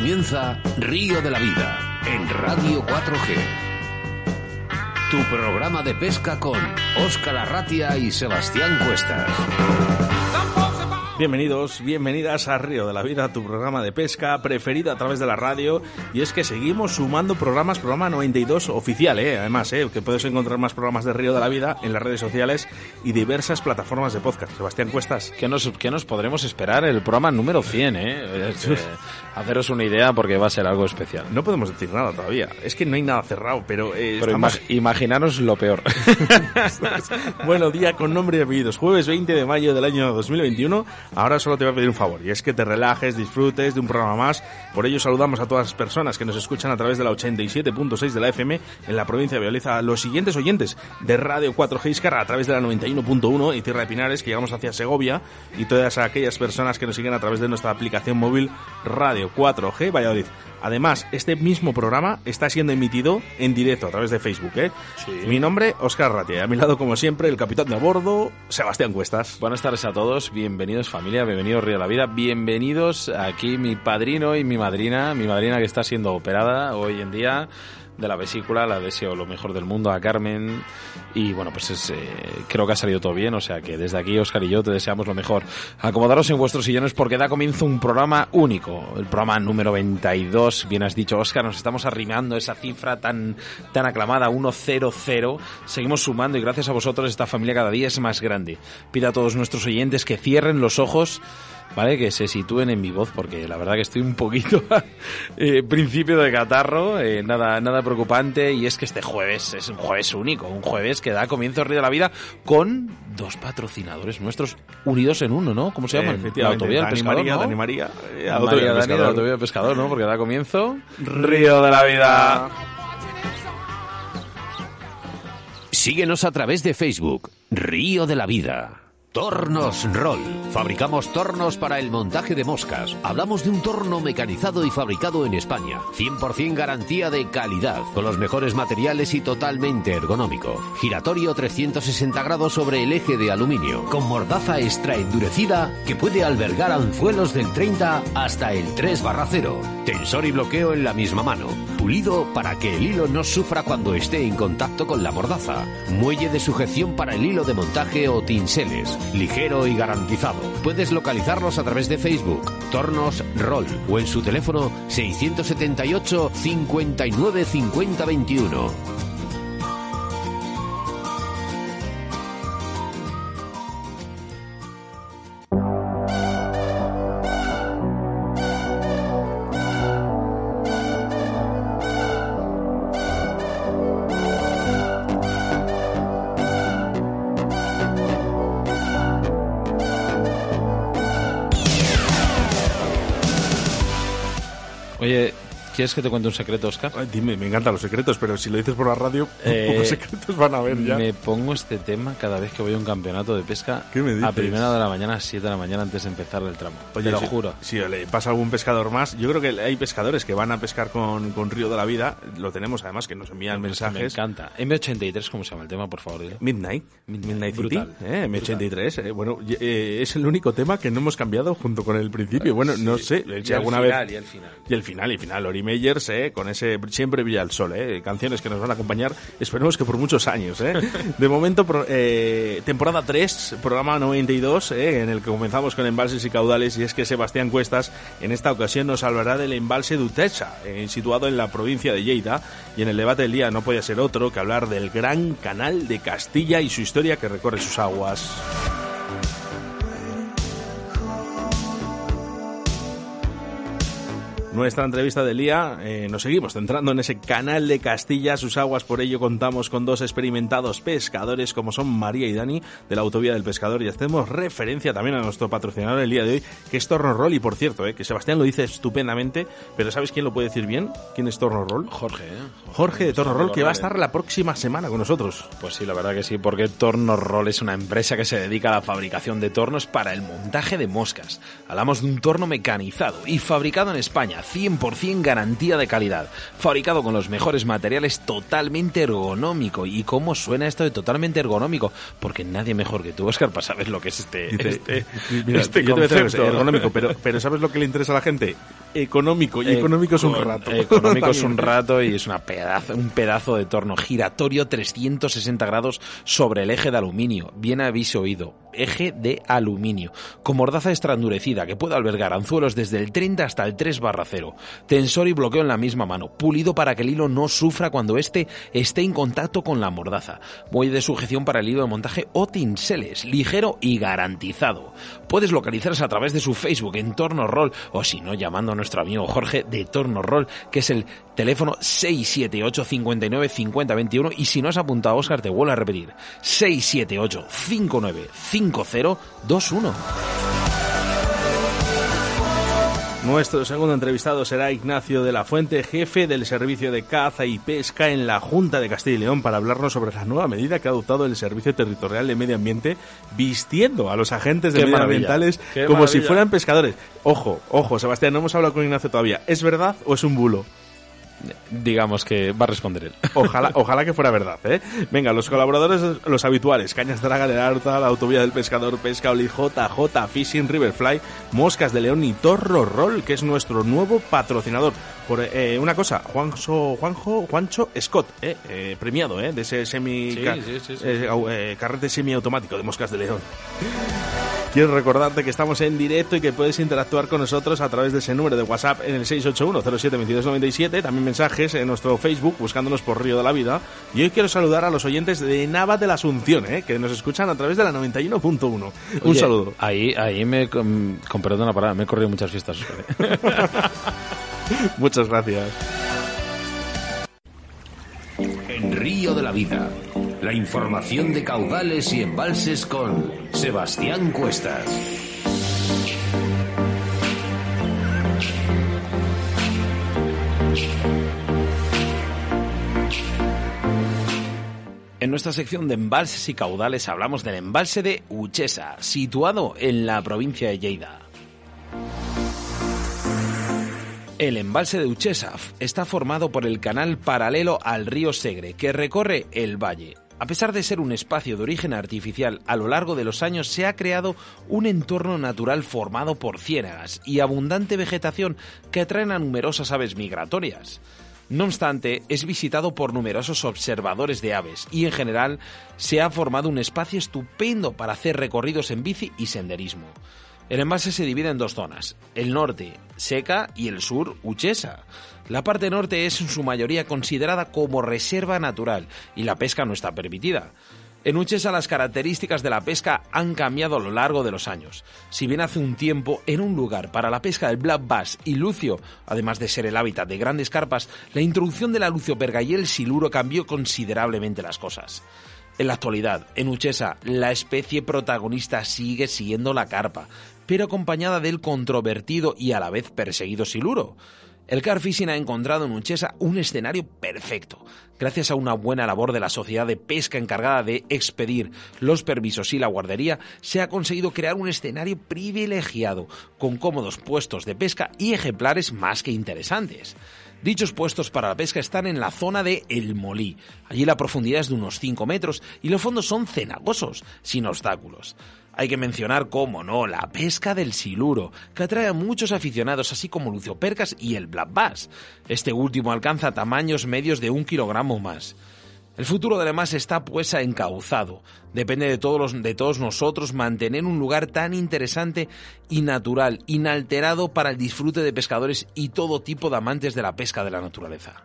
comienza Río de la Vida en Radio 4G. Tu programa de pesca con Óscar Arratia y Sebastián Cuestas. Bienvenidos, bienvenidas a Río de la Vida, tu programa de pesca preferido a través de la radio. Y es que seguimos sumando programas, programa 92 oficial, ¿eh? además, ¿eh? que puedes encontrar más programas de Río de la Vida en las redes sociales y diversas plataformas de podcast. Sebastián Cuestas. ¿Qué nos, qué nos podremos esperar? El programa número 100, ¿eh? haceros una idea porque va a ser algo especial. No podemos decir nada todavía. Es que no hay nada cerrado, pero... Eh, pero estamos... imaginaros lo peor. bueno, día con nombre y apellidos. Jueves 20 de mayo del año 2021 Ahora solo te voy a pedir un favor, y es que te relajes, disfrutes de un programa más. Por ello saludamos a todas las personas que nos escuchan a través de la 87.6 de la FM en la provincia de Violeza, a los siguientes oyentes de Radio 4G Iscarra a través de la 91.1 y Tierra de Pinares, que llegamos hacia Segovia, y todas aquellas personas que nos siguen a través de nuestra aplicación móvil Radio 4G Valladolid. Además, este mismo programa está siendo emitido en directo a través de Facebook. ¿eh? Sí. Mi nombre, Oscar Ratia. A mi lado, como siempre, el capitán de a bordo, Sebastián Cuestas. Buenas tardes a todos. Bienvenidos, familia. Bienvenidos, Río de la Vida. Bienvenidos aquí mi padrino y mi madrina. Mi madrina que está siendo operada hoy en día de la vesícula, la deseo lo mejor del mundo a Carmen y bueno, pues es, eh, creo que ha salido todo bien, o sea que desde aquí Oscar y yo te deseamos lo mejor. Acomodaros en vuestros sillones porque da comienzo un programa único, el programa número 92, bien has dicho Oscar, nos estamos arrimando esa cifra tan, tan aclamada, 100, seguimos sumando y gracias a vosotros esta familia cada día es más grande. Pido a todos nuestros oyentes que cierren los ojos ¿vale? Que se sitúen en mi voz, porque la verdad que estoy un poquito eh, principio de catarro, eh, nada, nada preocupante, y es que este jueves es un jueves único, un jueves que da comienzo al Río de la Vida con dos patrocinadores nuestros unidos en uno, ¿no? ¿Cómo se llaman? la Autovía del Pescador, María, ¿no? Dani María, eh, Autovía, Dani, la Autovía del Pescador, ¿no? Porque da comienzo Río de la Vida. Síguenos a través de Facebook, Río de la Vida. Tornos Roll. Fabricamos tornos para el montaje de moscas. Hablamos de un torno mecanizado y fabricado en España. 100% garantía de calidad, con los mejores materiales y totalmente ergonómico. Giratorio 360 grados sobre el eje de aluminio, con mordaza extra endurecida que puede albergar anzuelos del 30 hasta el 3 barra 0. Tensor y bloqueo en la misma mano. Pulido para que el hilo no sufra cuando esté en contacto con la mordaza. Muelle de sujeción para el hilo de montaje o tinseles ligero y garantizado. Puedes localizarlos a través de Facebook, Tornos Roll, o en su teléfono 678 59 50 21. ¿Quieres que te cuente un secreto, Oscar? Ay, dime, me encantan los secretos, pero si lo dices por la radio, Eh, pocos secretos van a haber ya. Me pongo este tema cada vez que voy a un campeonato de pesca ¿Qué me dices? a primera de la mañana, a 7 de la mañana antes de empezar el tramo. te lo si, juro. Si le pasa algún pescador más, yo creo que hay pescadores que van a pescar con, con Río de la Vida, lo tenemos además, que nos envían Me mensajes. encanta. M83, ¿cómo se llama el tema, por favor? dilo? Midnight, Midnight City, eh, M83, eh, bueno, y- eh, es el único tema que no hemos cambiado junto con el principio. Bueno, no sé Y si el alguna final, vez y el final. y el final y final, Ori Meyers, eh, con ese siempre brilla el sol, eh, canciones que nos van a acompañar, esperemos que por muchos años, eh. De momento, pro- eh, temporada 3, programa 92, eh, en el que comenzamos con embalses y caudales, y es que Sebastián Cuestas en esta ocasión nos hablará del embalse d'Utecha, eh, situado en la provincia de Lleida, y en el debate del día no podía ser otro que hablar del gran canal de Castilla y su historia que recorre sus aguas. Nuestra entrevista del día eh, nos seguimos centrando en ese canal de Castilla, sus aguas, por ello contamos con dos experimentados pescadores como son María y Dani de la Autovía del Pescador y hacemos referencia también a nuestro patrocinador el día de hoy que es Torno Roll y por cierto, eh, que Sebastián lo dice estupendamente, pero ¿sabes quién lo puede decir bien? ¿Quién es Torno Roll? Jorge, ¿eh? Jorge de Torno Roll que va a estar la próxima semana con nosotros. Pues sí, la verdad que sí, porque Torno Roll es una empresa que se dedica a la fabricación de tornos para el montaje de moscas. Hablamos de un torno mecanizado y fabricado en España, 100% garantía de calidad. Fabricado con los mejores materiales, totalmente ergonómico. ¿Y cómo suena esto de totalmente ergonómico? Porque nadie mejor que tú, Oscar, para saber lo que es este, este, mira, este concepto. ergonómico, pero, pero ¿sabes lo que le interesa a la gente? económico. Y económico es un rato. Económico es un rato y es una pedazo, un pedazo de torno giratorio 360 grados sobre el eje de aluminio. Bien habéis oído. Eje de aluminio. Con mordaza extra endurecida que puede albergar anzuelos desde el 30 hasta el 3 barra 0. Tensor y bloqueo en la misma mano. Pulido para que el hilo no sufra cuando éste esté en contacto con la mordaza. Muelle de sujeción para el hilo de montaje o tinseles. Ligero y garantizado. Puedes localizarse a través de su Facebook en Torno Roll o si no llamando a nuestro amigo Jorge de Torno Roll que es el teléfono 678 59 50 21 y si no has apuntado Oscar te vuelvo a repetir 678 59 50 21. Nuestro segundo entrevistado será Ignacio de la Fuente, jefe del Servicio de Caza y Pesca en la Junta de Castilla y León, para hablarnos sobre la nueva medida que ha adoptado el Servicio Territorial de Medio Ambiente, vistiendo a los agentes de medioambientales como si fueran pescadores. Ojo, ojo, Sebastián, no hemos hablado con Ignacio todavía. ¿Es verdad o es un bulo? Digamos que va a responder él. Ojalá, ojalá que fuera verdad, ¿eh? Venga, los colaboradores, los habituales, Cañas Draga de Arta, la Autovía del Pescador, Pesca Oli, JJ, Fishing, Riverfly, Moscas de León y Torro Roll, que es nuestro nuevo patrocinador. Por eh, una cosa, Juanjo, Juanjo, Juancho Scott, eh, eh premiado, ¿eh? De ese semi... Eh, carrete semiautomático de Moscas de León. Quiero recordarte que estamos en directo y que puedes interactuar con nosotros a través de ese número de WhatsApp en el 681-07-2297, también mensajes en nuestro Facebook buscándonos por Río de la Vida. Y hoy quiero saludar a los oyentes de Nava de la Asunción, ¿eh? que nos escuchan a través de la 91.1. Un saludo. Ahí, ahí me, con, perdón la parada, me he corrido muchas fiestas. Muchas gracias. En Río de la Vida la información de caudales y embalses con Sebastián Cuestas. En nuestra sección de embalses y caudales hablamos del embalse de Uchesa, situado en la provincia de Lleida. El embalse de Uchesa está formado por el canal paralelo al río Segre, que recorre el valle. A pesar de ser un espacio de origen artificial, a lo largo de los años se ha creado un entorno natural formado por ciénagas y abundante vegetación que atraen a numerosas aves migratorias. No obstante, es visitado por numerosos observadores de aves y en general se ha formado un espacio estupendo para hacer recorridos en bici y senderismo. El embalse se divide en dos zonas, el norte, seca, y el sur, uchesa. La parte norte es en su mayoría considerada como reserva natural y la pesca no está permitida. En Uchesa las características de la pesca han cambiado a lo largo de los años. Si bien hace un tiempo en un lugar para la pesca del black bass y lucio, además de ser el hábitat de grandes carpas, la introducción de la lucioperga y el siluro cambió considerablemente las cosas. En la actualidad, en Uchesa, la especie protagonista sigue siendo la carpa, pero acompañada del controvertido y a la vez perseguido siluro. El car fishing ha encontrado en Uchesa un escenario perfecto, gracias a una buena labor de la sociedad de pesca encargada de expedir los permisos y la guardería, se ha conseguido crear un escenario privilegiado, con cómodos puestos de pesca y ejemplares más que interesantes. Dichos puestos para la pesca están en la zona de El Molí. Allí la profundidad es de unos 5 metros y los fondos son cenagosos, sin obstáculos. Hay que mencionar, cómo no, la pesca del siluro, que atrae a muchos aficionados, así como luciopercas y el black bass. Este último alcanza tamaños medios de un kilogramo más. El futuro de masa está pues encauzado. Depende de todos nosotros mantener un lugar tan interesante y natural, inalterado para el disfrute de pescadores y todo tipo de amantes de la pesca de la naturaleza.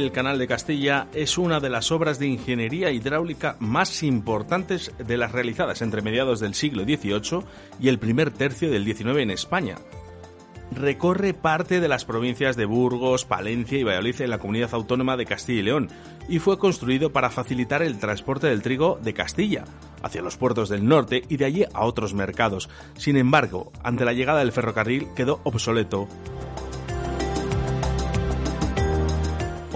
El Canal de Castilla es una de las obras de ingeniería hidráulica más importantes de las realizadas entre mediados del siglo XVIII y el primer tercio del XIX en España. Recorre parte de las provincias de Burgos, Palencia y Valladolid en la comunidad autónoma de Castilla y León y fue construido para facilitar el transporte del trigo de Castilla hacia los puertos del norte y de allí a otros mercados. Sin embargo, ante la llegada del ferrocarril quedó obsoleto.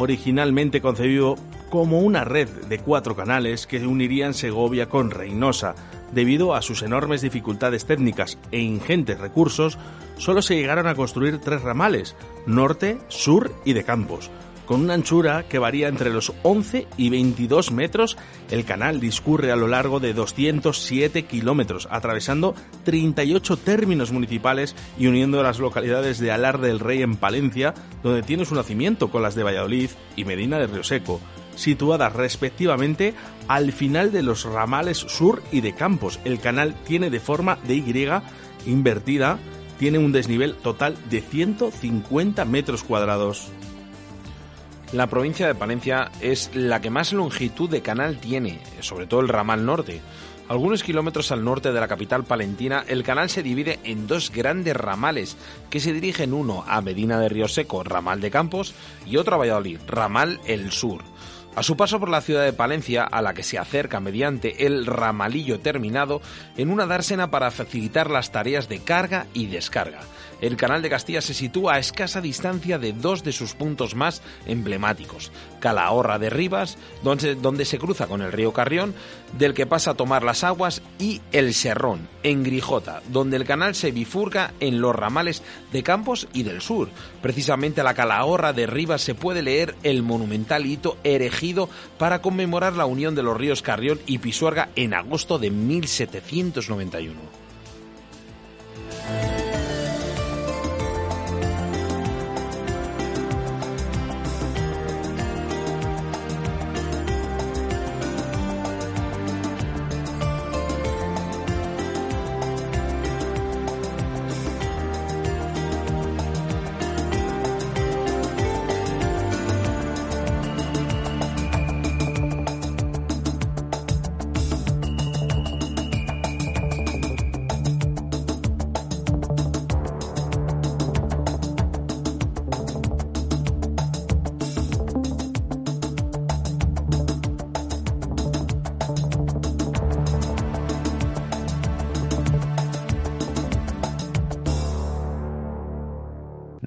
Originalmente concebido como una red de cuatro canales que unirían Segovia con Reynosa. Debido a sus enormes dificultades técnicas e ingentes recursos, solo se llegaron a construir tres ramales, norte, sur y de Campos. Con una anchura que varía entre los 11 y 22 metros, el canal discurre a lo largo de 207 kilómetros, atravesando 38 términos municipales y uniendo las localidades de Alar del Rey en Palencia, donde tiene su nacimiento, con las de Valladolid y Medina de Río Seco, situadas respectivamente al final de los ramales sur y de Campos. El canal tiene de forma de Y invertida, tiene un desnivel total de 150 metros cuadrados. La provincia de Palencia es la que más longitud de canal tiene, sobre todo el ramal norte. Algunos kilómetros al norte de la capital palentina, el canal se divide en dos grandes ramales que se dirigen uno a Medina de Río Seco, ramal de Campos, y otro a Valladolid, ramal el sur. A su paso por la ciudad de Palencia, a la que se acerca mediante el ramalillo terminado, en una dársena para facilitar las tareas de carga y descarga. El Canal de Castilla se sitúa a escasa distancia de dos de sus puntos más emblemáticos, Calahorra de Rivas, donde, se cruza con el río Carrión, del que pasa a tomar las aguas, y El Serrón, en Grijota, donde el canal se bifurca en los ramales de Campos y del Sur. Precisamente a la Calahorra de Rivas se puede leer el monumental hito erigido para conmemorar la unión de los ríos Carrión y Pisuerga en agosto de 1791.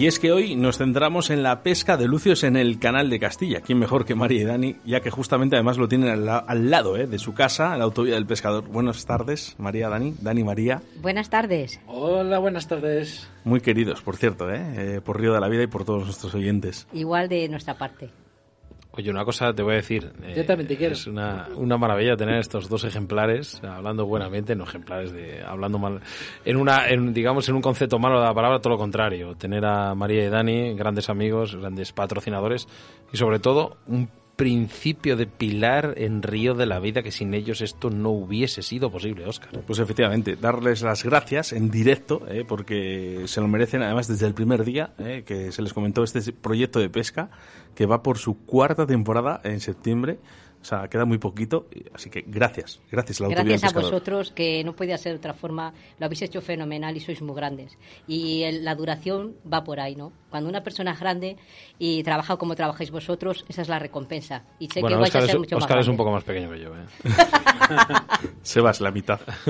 Y es que hoy nos centramos en la pesca de lucios en el canal de Castilla. ¿Quién mejor que María y Dani? Ya que justamente además lo tienen al, lado ¿eh? de su casa, en la autovía del pescador. Buenas tardes, María, Dani. Dani, María. Buenas tardes. Hola, buenas tardes. Muy queridos, por cierto, ¿eh? eh por Río de la Vida y por todos nuestros oyentes. Igual de nuestra parte. Oye, una cosa te voy a decir. Yo también te quiero. Es una, una maravilla tener estos dos ejemplares, hablando buenamente, no ejemplares de hablando mal. En una, en, digamos, en un concepto malo de la palabra, todo lo contrario. Tener a María y Dani, grandes amigos, grandes patrocinadores y sobre todo un principio de pilar en Río de la Vida que sin ellos esto no hubiese sido posible, Óscar. Pues efectivamente, darles las gracias en directo, eh, porque se lo merecen además desde el primer día eh, que se les comentó este proyecto de pesca que va por su cuarta temporada en septiembre o sea, queda muy poquito, así que gracias, gracias a la Gracias a vosotros, que no podía ser de otra forma, lo habéis hecho fenomenal y sois muy grandes. Y la duración va por ahí, ¿no? Cuando una persona es grande y trabaja como trabajáis vosotros, esa es la recompensa. Y sé que vais a ser mucho Oscar es un poco más pequeño que yo, ¿eh? Sebas, la mitad.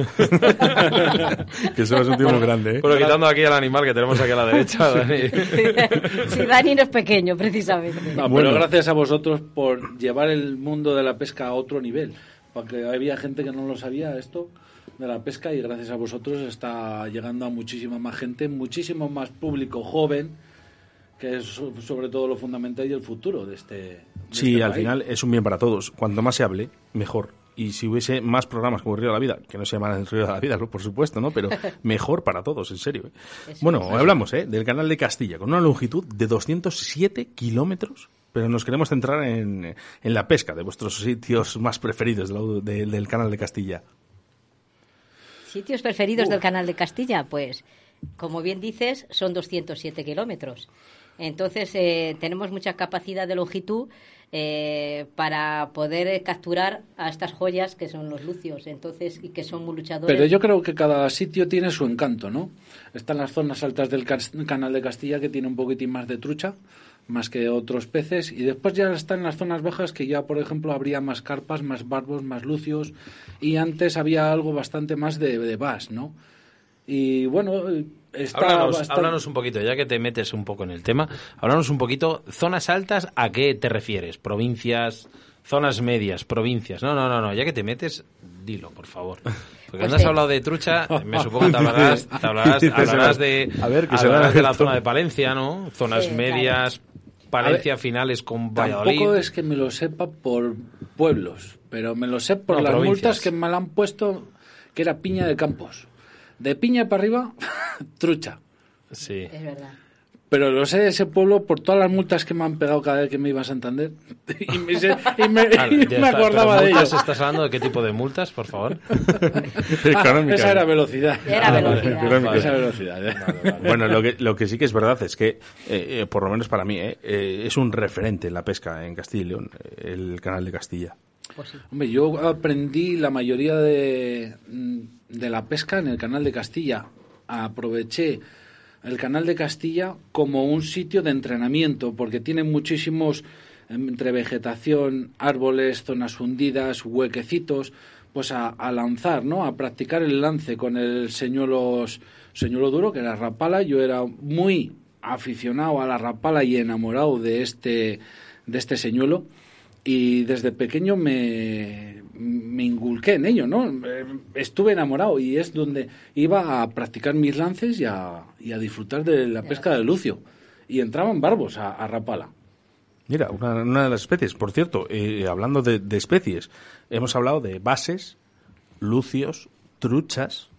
que Sebas es un tío muy grande, ¿eh? Pero quitando aquí al animal que tenemos aquí a la derecha, Dani. sí, Dani no es pequeño, precisamente. No, bueno. gracias a vosotros por llevar el mundo de de la pesca a otro nivel. Porque había gente que no lo sabía esto de la pesca y gracias a vosotros está llegando a muchísima más gente, muchísimo más público joven, que es sobre todo lo fundamental y el futuro de este. sí, al final es un bien para todos. Cuanto más se hable, mejor. y si hubiese más programas como Río de la Vida, que no se llaman el Río de la Vida, por supuesto, ¿no? Pero mejor para todos, en serio. ¿eh? Bueno, hablamos ¿eh? del canal de Castilla, con una longitud de 207 kilómetros, pero nos queremos centrar en, en, la pesca de vuestros sitios más preferidos del, del canal de Castilla. ¿Sitios preferidos del canal de Castilla? Pues, como bien dices, son 207 kilómetros. Entonces, eh, tenemos mucha capacidad de longitud eh, para poder capturar a estas joyas que son los lucios, entonces, y que son muy luchadores. Pero yo creo que cada sitio tiene su encanto, ¿no? Están las zonas altas del canal de Castilla que tiene un poquitín más de trucha, más que otros peces, y después ya están las zonas bajas que ya, por ejemplo, habría más carpas, más barbos, más lucios, y antes había algo bastante más de, de bass, ¿no? Y bueno, háblanos, un poquito, ya que te metes un poco en el tema, háblanos un poquito, zonas altas, ¿a qué te refieres? ¿Provincias, zonas medias, provincias? No, no, no, no, ya que te metes, dilo, por favor. Porque pues has hablado de trucha, me supongo que te hablarás, te hablarás, de, a ver, que hablarás de la zona de Palencia, ¿no? Zonas medias, Palencia finales con Valladolid. Tampoco es que me lo sepa por pueblos, pero me lo sé por las multas que me han puesto, que era Piña de Campos. De piña para arriba, trucha. Sí. Es verdad. Pero lo sé de ese pueblo por todas las multas que me han pegado cada vez que me iba a Santander. Y me, y me, me acordaba de ellas. ¿Estás hablando de qué tipo de multas, por favor? ah, esa era velocidad. Era velocidad. Esa velocidad. ¿eh? Bueno, lo que, lo que sí que es verdad es que, eh, eh, por lo menos para mí, eh, es un referente en la pesca en Castilla y León, el canal de Castilla. Pues Hombre, yo aprendí la mayoría de de la pesca en el canal de Castilla. Aproveché el canal de Castilla como un sitio de entrenamiento porque tiene muchísimos entre vegetación, árboles, zonas hundidas, huequecitos, pues a, lanzar, ¿no? A practicar el lance con el señuelo, señuelo duro, que era rapala. Yo era muy aficionado a la rapala y enamorado de este, de este señuelo. Y desde pequeño me, me inculqué en ello, ¿no? Eh, estuve enamorado y es donde iba a practicar mis lances y a, y a disfrutar de la pesca de lucio. Y entraban barbos a, rapala. Mira, una, de las especies. Por cierto, eh, hablando de, de, especies, hemos hablado de bases, lucios, truchas,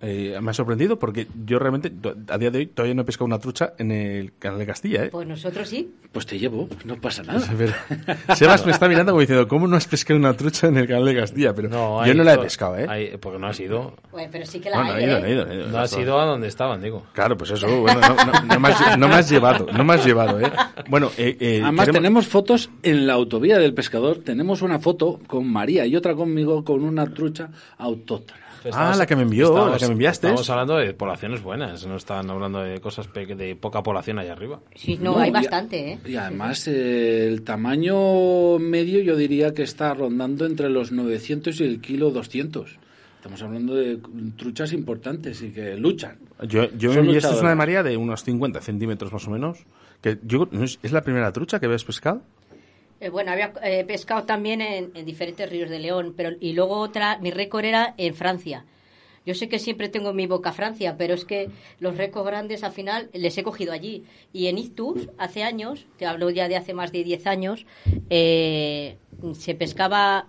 eh, me ha sorprendido porque yo realmente a día de hoy todavía no he pescado una trucha en el canal de Castilla. ¿eh? Pues nosotros sí. Pues te llevo, no pasa nada. Sebas me está mirando como diciendo, ¿cómo no has pescado una trucha en el canal de Castilla? Pero yo no la he pescado, ¿eh? porque no has ido. Bueno, pero sí que la hay, he ido, no, has ido a donde estaban, digo. Claro, pues eso, bueno, no, me, has, no me has llevado, no me has llevado, ¿eh? Bueno, eh, eh, Además tenemos fotos en la autovía del pescador, tenemos una foto con María y otra conmigo con una trucha autóctona ah, la que me envió, la que me enviaste. Estamos hablando de poblaciones buenas, no están hablando de cosas de poca población allá arriba. Sí, no, hay bastante, ¿eh? Y además el tamaño medio yo diría que está rondando entre los 900 y el kilo 200. Estamos hablando de truchas importantes y que luchan. Yo, yo me envié esta es una de María de unos 50 centímetros más o menos. Que yo, ¿Es la primera trucha que habías pescado? Eh, bueno, había eh, pescado también en, diferentes ríos de León, pero y luego otra, mi récord era en Francia. Yo sé que siempre tengo mi boca Francia, pero es que los récords grandes al final les he cogido allí. Y en Ictus, hace años, te hablo ya de hace más de 10 años, eh, se pescaba,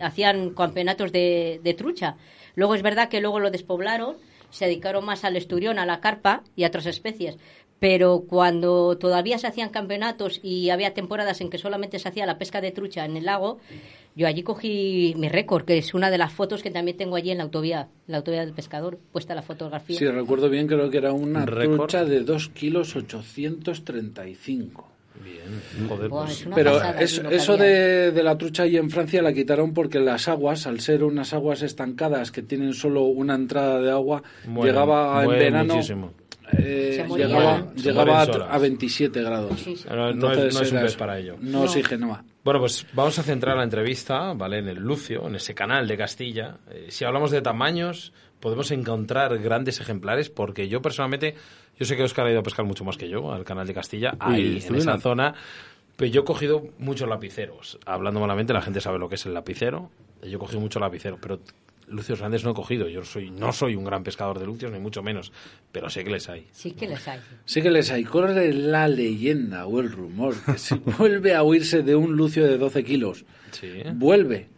hacían campeonatos de, de trucha. Luego es verdad que luego lo despoblaron, se dedicaron más al esturión, a la carpa y a otras especies pero cuando todavía se hacían campeonatos y había temporadas en que solamente se hacía la pesca de trucha en el lago, yo allí cogí mi récord, que es una de las fotos que también tengo allí en la autovía, la autovía del pescador, puesta la fotografía. Sí, recuerdo bien, creo que era una trucha de 2 kilos 835. Bien, joder, pues. Pero eso de, de, la trucha ahí en Francia la quitaron porque las aguas, al ser unas aguas estancadas que tienen solo una entrada de agua, llegaba en verano. Muchísimo eh, llegaba, llegaba a, 27 grados. no, es, un pez para ello. No, oxigenaba. Bueno, pues vamos a centrar la entrevista, ¿vale? En el Lucio, en ese canal de Castilla. Eh, si hablamos de tamaños, podemos encontrar grandes ejemplares, porque yo personalmente, yo sé que Oscar ha ido a pescar mucho más que yo al canal de Castilla, ahí, en esa zona. Pero yo he cogido muchos lapiceros. Hablando malamente, la gente sabe lo que es el lapicero. Yo he cogido mucho lapicero, pero lucios grandes no he cogido. Yo soy, no soy un gran pescador de lucios, ni mucho menos, pero sé que les hay. Sí que les hay. Sí que les hay. Corre la leyenda o el rumor que si vuelve a huirse de un lucio de 12 kilos. Sí. Vuelve.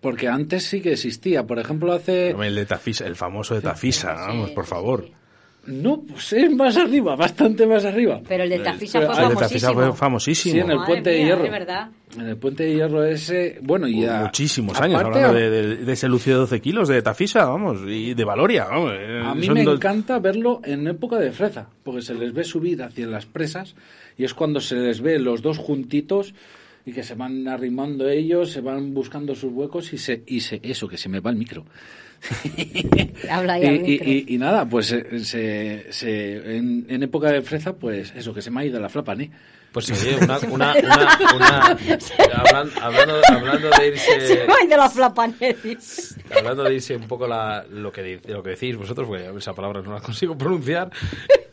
Porque antes sí que existía. Por ejemplo, hace... El de Tafisa, el famoso de Tafisa, vamos, por favor. No, pues es más arriba, bastante más arriba. Pero el de Tafisa Pero fue el de Tafisa famosísimo. fue famosísimo. Sí, en el Madre Puente de Hierro. de verdad. En el Puente de Hierro ese... Bueno, y ya... Muchísimos años aparte, hablando de, de- de ese Lucio de 12 kilos de Tafisa, vamos, y de Valoria, vamos. eh, A mí me dos- encanta verlo en época de freza, porque se les ve subir hacia las presas y es cuando se les ve los dos juntitos y que se van arrimando ellos, se van buscando sus huecos y se, y se eso, que se me va el micro. Habla ahí y, y- y- y nada, pues eh, se, se- en, en época de freza, pues eso, que se me ha ido la flapa, ¿eh? Pues oye, una, una, una, una- hablan- hablando, hablando de irse, Se va de la flapaneris. hablando de irse un poco la, lo que di- lo que decís vosotros, porque esa palabra no la consigo pronunciar.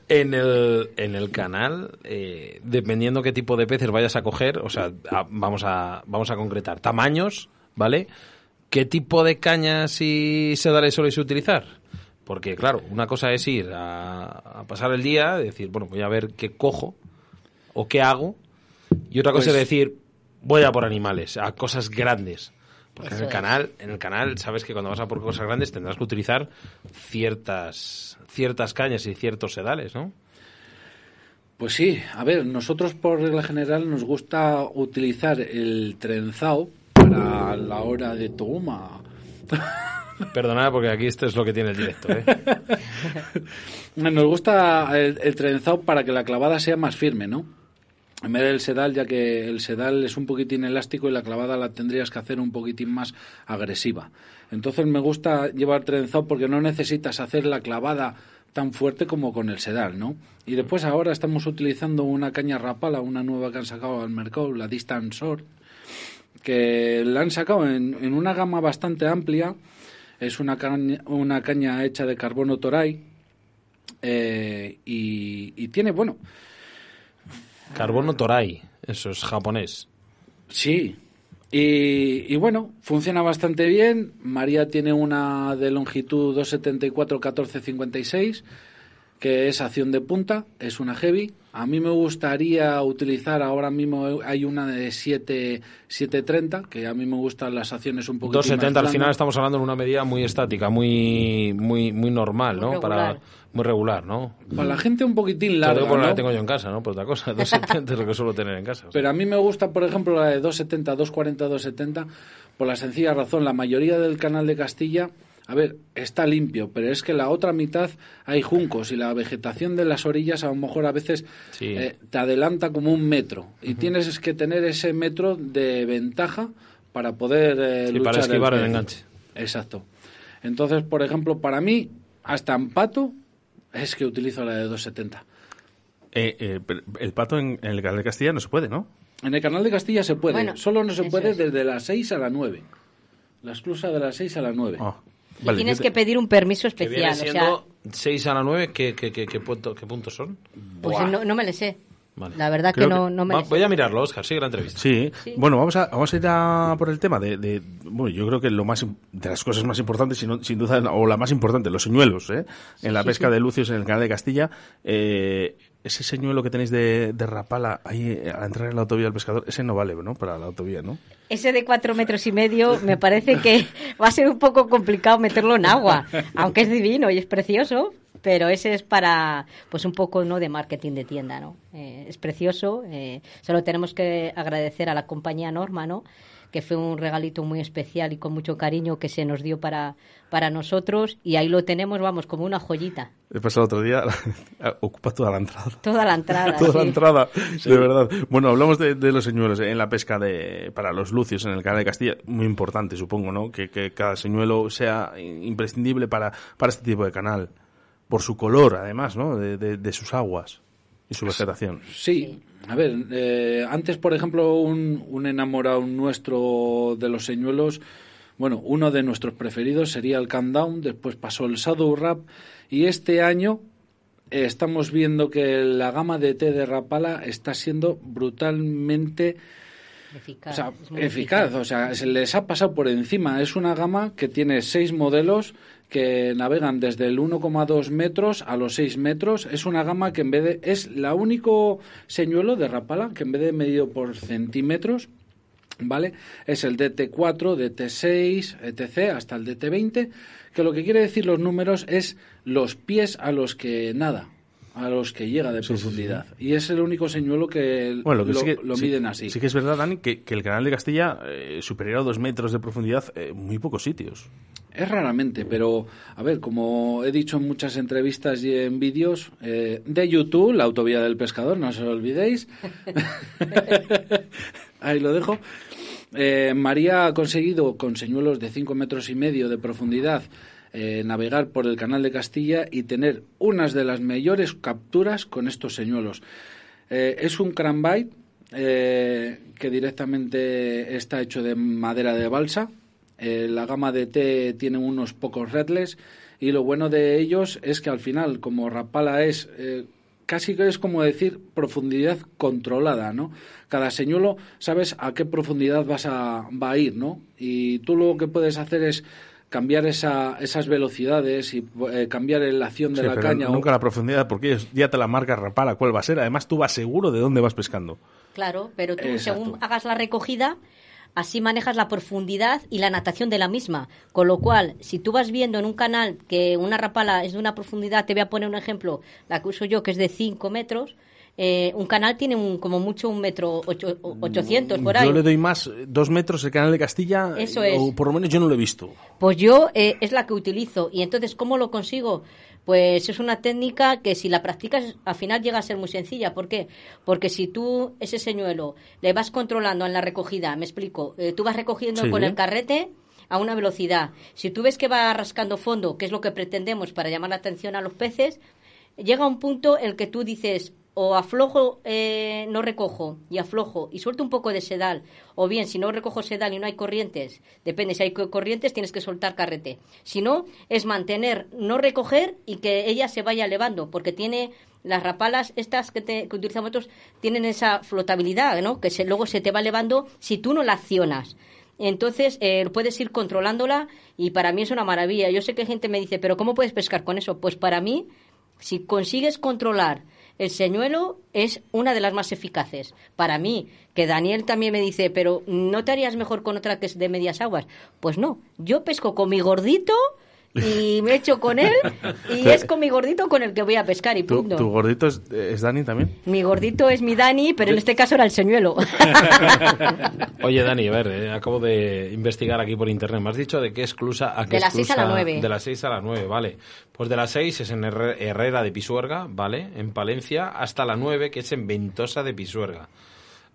En el, en el canal, eh, dependiendo qué tipo de peces vayas a coger, o sea, a- vamos a vamos a concretar tamaños, ¿vale? ¿Qué tipo de cañas y sedales soléis utilizar? Porque, claro, una cosa es ir a, a pasar el día, decir, bueno, voy a ver qué cojo o qué hago, y otra cosa Pues- es decir, voy a por animales, a cosas grandes. Porque en el canal, en el canal sabes que cuando vas a por cosas grandes tendrás que utilizar ciertas ciertas cañas y ciertos sedales, ¿no? Pues sí, a ver, nosotros por regla general nos gusta utilizar el trenzado para la hora de toma. Perdonad porque aquí esto es lo que tiene el directo, ¿eh? Nos gusta el, el trenzado para que la clavada sea más firme, ¿no? En vez del sedal, ya que el sedal es un poquitín elástico y la clavada la tendrías que hacer un poquitín más agresiva. Entonces me gusta llevar trenzado porque no necesitas hacer la clavada tan fuerte como con el sedal, ¿no? Y después ahora estamos utilizando una caña rapala, una nueva que han sacado al mercado, la Distance Sword, que la han sacado en, en una gama bastante amplia. Es una caña, una caña hecha de carbono toray eh, y, y tiene, bueno, Carbono Toray, eso es japonés. Sí. Y, y bueno, funciona bastante bien. María tiene una de longitud 274-1456, que es acción de punta, es una heavy. A mí me gustaría utilizar, ahora mismo hay una de 7, 730, que a mí me gustan las acciones un poquito 270 al final estamos hablando de una medida muy estática, muy muy muy normal, Muy ¿no? Para regular. muy regular, ¿no? Para la gente un poquitín larga, la ¿no? que tengo yo en casa, ¿no? Por otra cosa, 270 es lo que suelo tener en casa. Pero a mí me gusta, por ejemplo, la de 270, 240, 270, por la sencilla razón, la mayoría del canal de Castilla, a ver, está limpio, pero es que la otra mitad hay juncos y la vegetación de las orillas a lo mejor a veces Sí. eh, te adelanta como un metro y tienes que tener ese metro de ventaja para poder eh, Sí, luchar para esquivar el enganche. Exacto. Entonces, por ejemplo, para mí, hasta en pato, es que utilizo la de 270. Eh, eh, el pato en, en el canal de Castilla no se puede, ¿no? En el canal de Castilla se puede, Bueno, solo no se puede es. desde las 6 a las 9. La exclusa de las 6 a las 9. Ah, Y vale, tienes yo que te- pedir un permiso que viene especial. O sea, siendo 6 a la 9, ¿qué, qué, qué, qué punto- qué puntos son? pues no, no me le sé. Vale. La verdad que Creo no, que- no me Va- voy a mirarlo, Oscar, sigue la entrevista. Sí. Sí. bueno, vamos a, vamos a ir a por el tema de, de- bueno, yo creo que lo más de las cosas más importantes, sin, sin duda, o la más importante, los señuelos, ¿eh? En la pesca de lucios en el canal de Castilla, eh, ese señuelo que tenéis de, de rapala ahí al entrar en la autovía del pescador, ese no vale, ¿no? Para la autovía, ¿no? Ese de cuatro metros y medio me parece que va a ser un poco complicado meterlo en agua, aunque es divino y es precioso, pero ese es para, pues un poco no de marketing de tienda, ¿no? Eh, es precioso, eh, solo tenemos que agradecer a la compañía Norma, ¿no? Que fue un regalito muy especial y con mucho cariño que se nos dio para, para nosotros y ahí lo tenemos, vamos, como una joyita. He pasado otro día, ocupa toda la entrada. Toda la entrada. Toda la sí. entrada, de verdad. Bueno, hablamos de, de los señuelos en la pesca de para los lucios en el canal de Castilla. Muy importante, supongo, ¿no? Que, que cada señuelo sea imprescindible para, para este tipo de canal. Por su color, además, ¿no? De, de- de sus aguas y su vegetación. Sí, a ver, eh, antes, por ejemplo, un, un enamorado nuestro de los señuelos, bueno, uno de nuestros preferidos sería el Countdown, después pasó el Shadow Rap, y este año eh, estamos viendo que la gama de té de Rapala está siendo brutalmente Eficaz, o sea, eficaz, o sea, se les ha pasado por encima. Es una gama que tiene seis modelos que navegan desde el 1,2 metros a los 6 metros. Es una gama que en vez de es la único señuelo de Rapala que en vez de medido por centímetros ¿vale? Es el DT4, DT6, etc., hasta el DT20, que lo que quiere decir los números es los pies a los que nada, a los que llega de profundidad. Y es el único señuelo que, Bueno, lo, que lo, que- miden así. Sí que es verdad, Dani, que, que el canal de Castilla, eh, superior a dos metros de profundidad, eh, muy pocos sitios. Es raramente, pero a ver, como he dicho en muchas entrevistas y en vídeos eh, de YouTube, la autovía del pescador, no se lo olvidéis. Ahí lo dejo. Eh, María ha conseguido con señuelos de 5 metros y medio de profundidad eh, navegar por el canal de Castilla y tener unas de las mayores capturas con estos señuelos. Eh, es un cranbait eh, que directamente está hecho de madera de balsa. Eh, la gama de T tiene unos pocos redles y lo bueno de ellos es que al final, como Rapala es eh, casi que es como decir profundidad controlada, ¿no? Cada señuelo sabes a qué profundidad vas a, va a ir, ¿no? Y tú lo que puedes hacer es cambiar esa, esas velocidades y eh, cambiar la acción de Sí, la pero caña. o- nunca la profundidad, porque ellos ya te la marca rapala cuál va a ser. Además, tú vas seguro de dónde vas pescando. Claro, pero tú Exacto. según hagas la recogida, así manejas la profundidad y la natación de la misma. Con lo cual, si tú vas viendo en un canal que una rapala es de una profundidad, te voy a poner un ejemplo, la que uso yo, que es de 5 metros, eh, un canal tiene un, como mucho un metro ocho- o- 800 por ahí. Yo le doy más, eh, dos metros el canal de Castilla, Eso eh, es. o por lo menos yo no lo he visto. Pues yo eh, es la que utilizo. Y entonces, ¿cómo lo consigo? Pues es una técnica que si la practicas al final llega a ser muy sencilla. ¿Por qué? Porque si tú ese señuelo le vas controlando en la recogida, me explico, eh, tú vas recogiendo Sí. con el carrete a una velocidad. Si tú ves que va rascando fondo, que es lo que pretendemos para llamar la atención a los peces, llega un punto en el que tú dices o aflojo, eh, no recojo y aflojo y suelto un poco de sedal, o bien si no recojo sedal y no hay corrientes, depende si hay co- corrientes tienes que soltar carrete. Si no, es mantener, no recoger y que ella se vaya elevando, porque tiene las rapalas estas que, utilizamos nosotros tienen esa flotabilidad, ¿no? Que luego se te va elevando si tú no la accionas. Entonces, eh, puedes ir controlándola y para mí es una maravilla. Yo sé que gente me dice, pero ¿cómo puedes pescar con eso? Pues para mí, si consigues controlar el señuelo, es una de las más eficaces. Para mí, que Daniel también me dice, pero ¿no te harías mejor con otra que es de medias aguas? Pues no, yo pesco con mi gordito y me echo con él y es con mi gordito con el que voy a pescar y ¿Tu, punto. tu gordito es, es Dani también? Mi gordito es mi Dani, pero en este caso era el señuelo. Oye, Dani, a ver, eh, acabo de investigar aquí por internet. Me has dicho de qué exclusa a qué De las seis a la exclusa- nueve. De las 6 a las 9, vale. Pues de las 6 es en Herre- Herrera de Pisuerga, ¿vale? En Palencia, hasta la 9, que es en Ventosa de Pisuerga.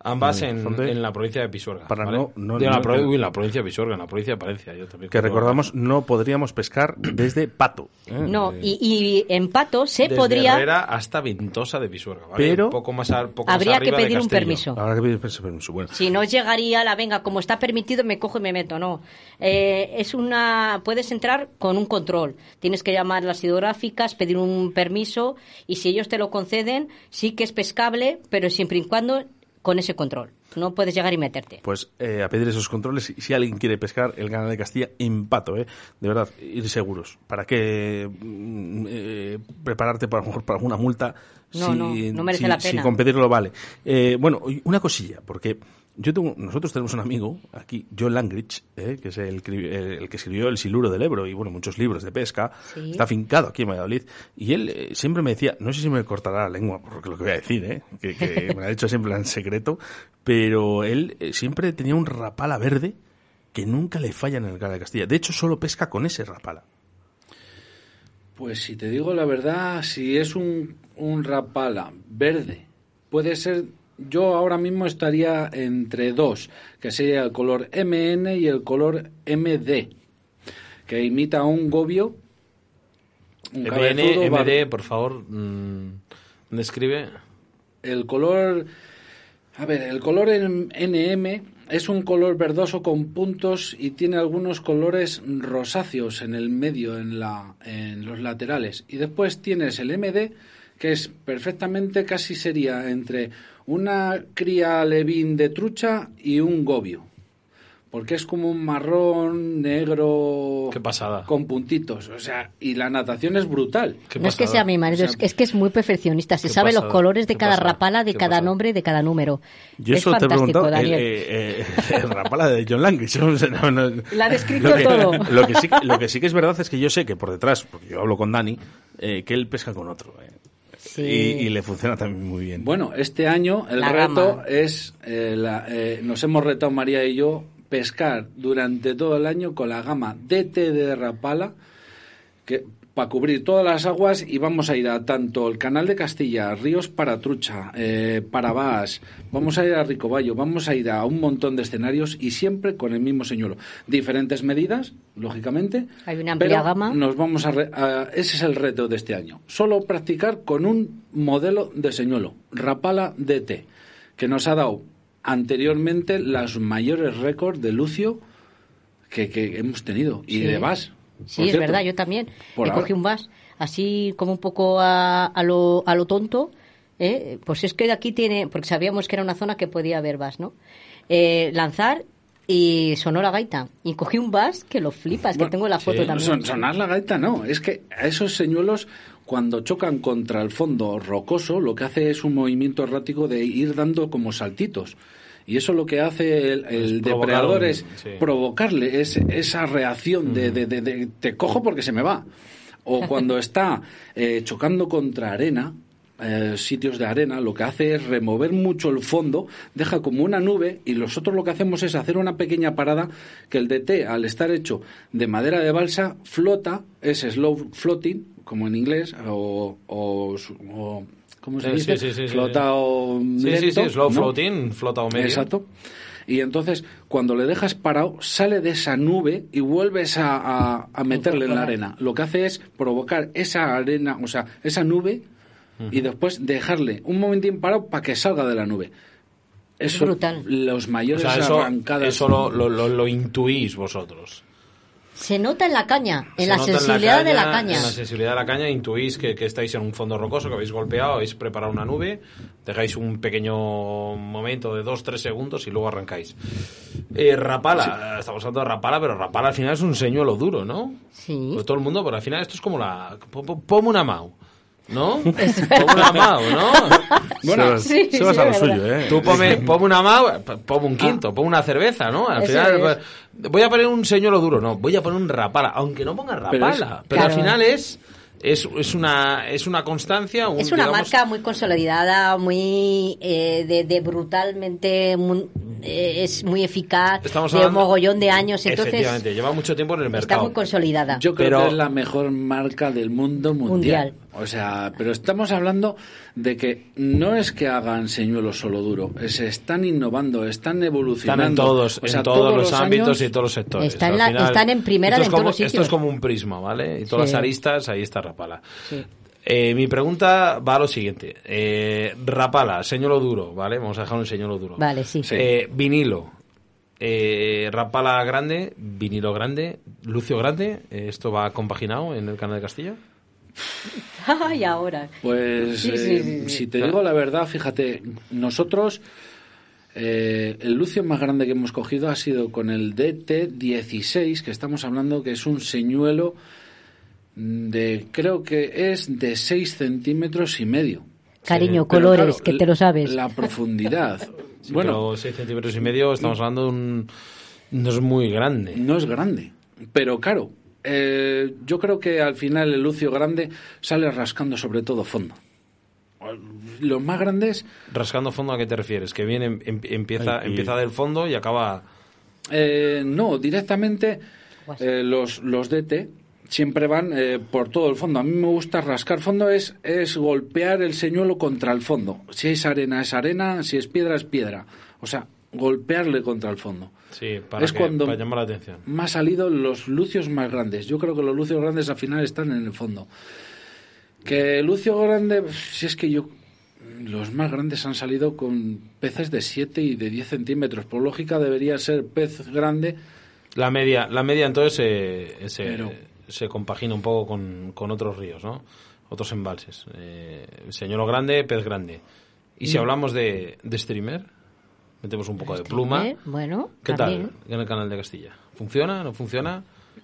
Ambas en, ¿Dónde? en la provincia de Pisuerga. Para ¿vale? no- no- De la no- pro- uy, en la provincia de Pisuerga, en la provincia de Palencia. Yo también Que recordamos, no podríamos pescar desde Pato. ¿eh? No, y, y en pato se Desde podría... Herrera hasta Ventosa de Pisuerga, ¿vale? Pero- Un poco más, a- poco más Habría que pedir un permiso. Habrá que pedir permiso, permiso, bueno. Si no llegaría la venga, como está permitido, me cojo y me meto. No. Eh, es una. Puedes entrar con un control. Tienes que llamar a las hidrográficas, pedir un permiso y si ellos te lo conceden, sí que es pescable, pero siempre y cuando con ese control. No puedes llegar y meterte. Pues eh, a pedir esos controles. Y si alguien quiere pescar el canal de Castilla, en Pato, ¿eh? De verdad, ir seguros. ¿Para qué mm, eh, prepararte para, para alguna multa? No, si, no, no merece si- la Si pena. con pedirlo vale. Eh, bueno, una cosilla, porque yo tengo, nosotros tenemos un amigo aquí, John Langridge, ¿eh? que es el, cri- el- el que escribió El Siluro del Ebro y bueno, muchos libros de pesca. Sí. Está afincado aquí en Valladolid. Y él eh, siempre me decía, no sé si me cortará la lengua por lo que voy a decir, ¿eh? que, que me lo ha dicho siempre en secreto, pero él eh, siempre tenía un rapala verde que nunca le falla en el canal de Castilla. De hecho, solo pesca con ese rapala. Pues si te digo la verdad, si es un, un rapala verde, puede ser, yo ahora mismo estaría entre dos, que sería el color MN y el color MD, que imita a un gobio. Un MN, MD, por favor, mm, describe. El color, a ver, el color en- NM es un color verdoso con puntos y tiene algunos colores rosáceos en el medio, en, la, en los laterales. Y después tienes el MD, que es perfectamente, casi sería entre una cría levín de trucha y un gobio. porque es como un marrón negro Qué pasada. con puntitos, o sea, y la natación es brutal. Qué no es que sea mi marido, es, es que es muy perfeccionista. Se sabe los colores de qué cada pasada, rapala, de qué cada pasada. nombre, de cada número. Yo es eso te fantástico, Daniel. eh, eh, el rapala de John Lang. eso no- no- La ha descrito lo que, todo. Lo que, sí, lo que sí que es verdad es que yo sé que por detrás, porque yo hablo con Dani, eh, que él pesca con otro. Sí. Y, y le funciona también muy bien. Bueno, este año el La reto gama. es, eh, la- eh, nos hemos retado María y yo, pescar durante todo el año con la gama DT de Rapala, que para cubrir todas las aguas y vamos a ir a tanto el canal de Castilla, ríos para trucha, eh, para Baas, vamos a ir a Ricoballo, vamos a ir a un montón de escenarios y siempre con el mismo señuelo. Diferentes medidas, lógicamente. Hay una amplia pero gama. Nos vamos a, re- a- ese es el reto de este año. Solo practicar con un modelo de señuelo, Rapala DT, que nos ha dado anteriormente los mayores récords de Lucio que, que hemos tenido y Sí. de Bass. Sí, es cierto. verdad, yo también. Por ahora. cogí un vas, así como un poco a, a, lo, a lo tonto. ¿eh? Pues es que de aquí tiene, porque sabíamos que era una zona que podía haber vas, ¿no? Eh, lanzar y sonó la gaita. Y cogí un vas que lo flipas, que Bueno, tengo la foto sí. también. Son- sonar la gaita no, es que a esos señuelos cuando chocan contra el fondo rocoso lo que hace es un movimiento errático de ir dando como saltitos. Y eso lo que hace el, Es depredador es sí. provocarle ese- esa reacción de, de- de- de, te cojo porque se me va. O cuando está eh, chocando contra arena, eh, sitios de arena, lo que hace es remover mucho el fondo, deja como una nube y nosotros lo que hacemos es hacer una pequeña parada que el DT, al estar hecho de madera de balsa, flota, es slow floating, como en inglés, o... o, su- o- ¿Cómo se Sí, dice? sí, sí, sí, sí. flota o Sí, sí, sí, slow ¿no? floating, flota o medio. Exacto. Y entonces, cuando le dejas parado, sale de esa nube y vuelves a, a- a meterle en la arena. Lo que hace es provocar esa arena, o sea, esa nube, y después dejarle un momentín parado para que salga de la nube. Eso, brutal. Los O mayores sea, eso, arrancadas. eso lo, lo, lo- lo intuís vosotros. Se nota en la caña, en Se la sensibilidad de la caña. En la sensibilidad de la caña intuís que, que estáis en un fondo rocoso, que habéis golpeado, habéis preparado una nube, dejáis un pequeño momento de dos, tres segundos y luego arrancáis. Eh, rapala, estamos hablando de rapala, pero rapala al final es un señuelo duro, ¿no? Sí. Pues todo el mundo, pero al final esto es como la... po- po- Ponme una Mau, ¿no? Ponme una Mau, ¿no? Bueno, sí, sí, a lo suyo. ¿eh? Tú ponme, ponme una Mau, p- ponme un quinto, ponme una cerveza, ¿no? Al Eso final, es. Voy a poner un señuelo duro, no, voy a poner un rapala, aunque no ponga Pero rapala, es- pero, al final es, es, es, una, es una constancia. Un, Es una digamos, marca muy consolidada, muy eh, de, de brutalmente, muy- eh, es muy eficaz, Estamos de hablando- mogollón de años, entonces Efectivamente, lleva mucho tiempo en el está mercado. muy consolidada. Yo creo Pero- que es la mejor marca del mundo mundial. Mundial. O sea, pero estamos hablando de que no es que hagan señuelos solo duro, se están innovando, están evolucionando. Están en todos, O sea, en todos, los, ámbitos y todos los sectores. En la- final, están en primera esto es en todos como- los sitios. Esto es como un prisma, ¿vale? Y todas Sí. las aristas, ahí está Rapala. Sí. Eh, mi pregunta va a lo siguiente. Eh, Rapala, señuelo duro, ¿vale? Vamos a dejar un señuelo duro. Vale, sí. Eh, vinilo. Eh, Rapala grande, vinilo grande, Lucio grande. Eh, ¿Esto va compaginado en el canal de Castilla? Ay, ahora. Pues Sí, eh, sí, sí, sí. si te digo la verdad, fíjate, nosotros eh, el lucio más grande que hemos cogido ha sido con el DT16, que estamos hablando que es un señuelo de creo que es de 6 centímetros y medio. Cariño, colores, claro, que te lo sabes. La profundidad. Sí, bueno, pero 6 centímetros y medio, estamos hablando de un... No es muy grande. no es grande, pero claro, eh, yo creo que al final el lucio grande sale rascando sobre todo fondo. Los más grandes Rascando fondo, ¿a qué te refieres? Que viene, em- empieza, Ay, y- empieza del fondo y acaba... Eh, no, directamente eh, los, los DT siempre van eh, por todo el fondo. A mí me gusta rascar fondo, es, es golpear el señuelo contra el fondo. Si es arena, es arena, si es piedra, es piedra. O sea, golpearle contra el fondo. Sí, para, Es que- cuando- para llamar la atención. Me han salido los lucios más grandes. Yo creo que los lucios grandes al final están en el fondo. Que lucio grande, si es que yo... Los más grandes han salido con peces de 7 y de 10 centímetros. Por lógica debería ser pez grande La media, la media entonces se, se, Pero- se compagina un poco con, con otros ríos, ¿no? Otros embalses. Eh, señuelo grande, pez grande. Y Mm. si hablamos de, de streamer, metemos un poco de pluma. Bueno, ¿Qué también. tal en el canal de Castilla? ¿Funciona? ¿No funciona?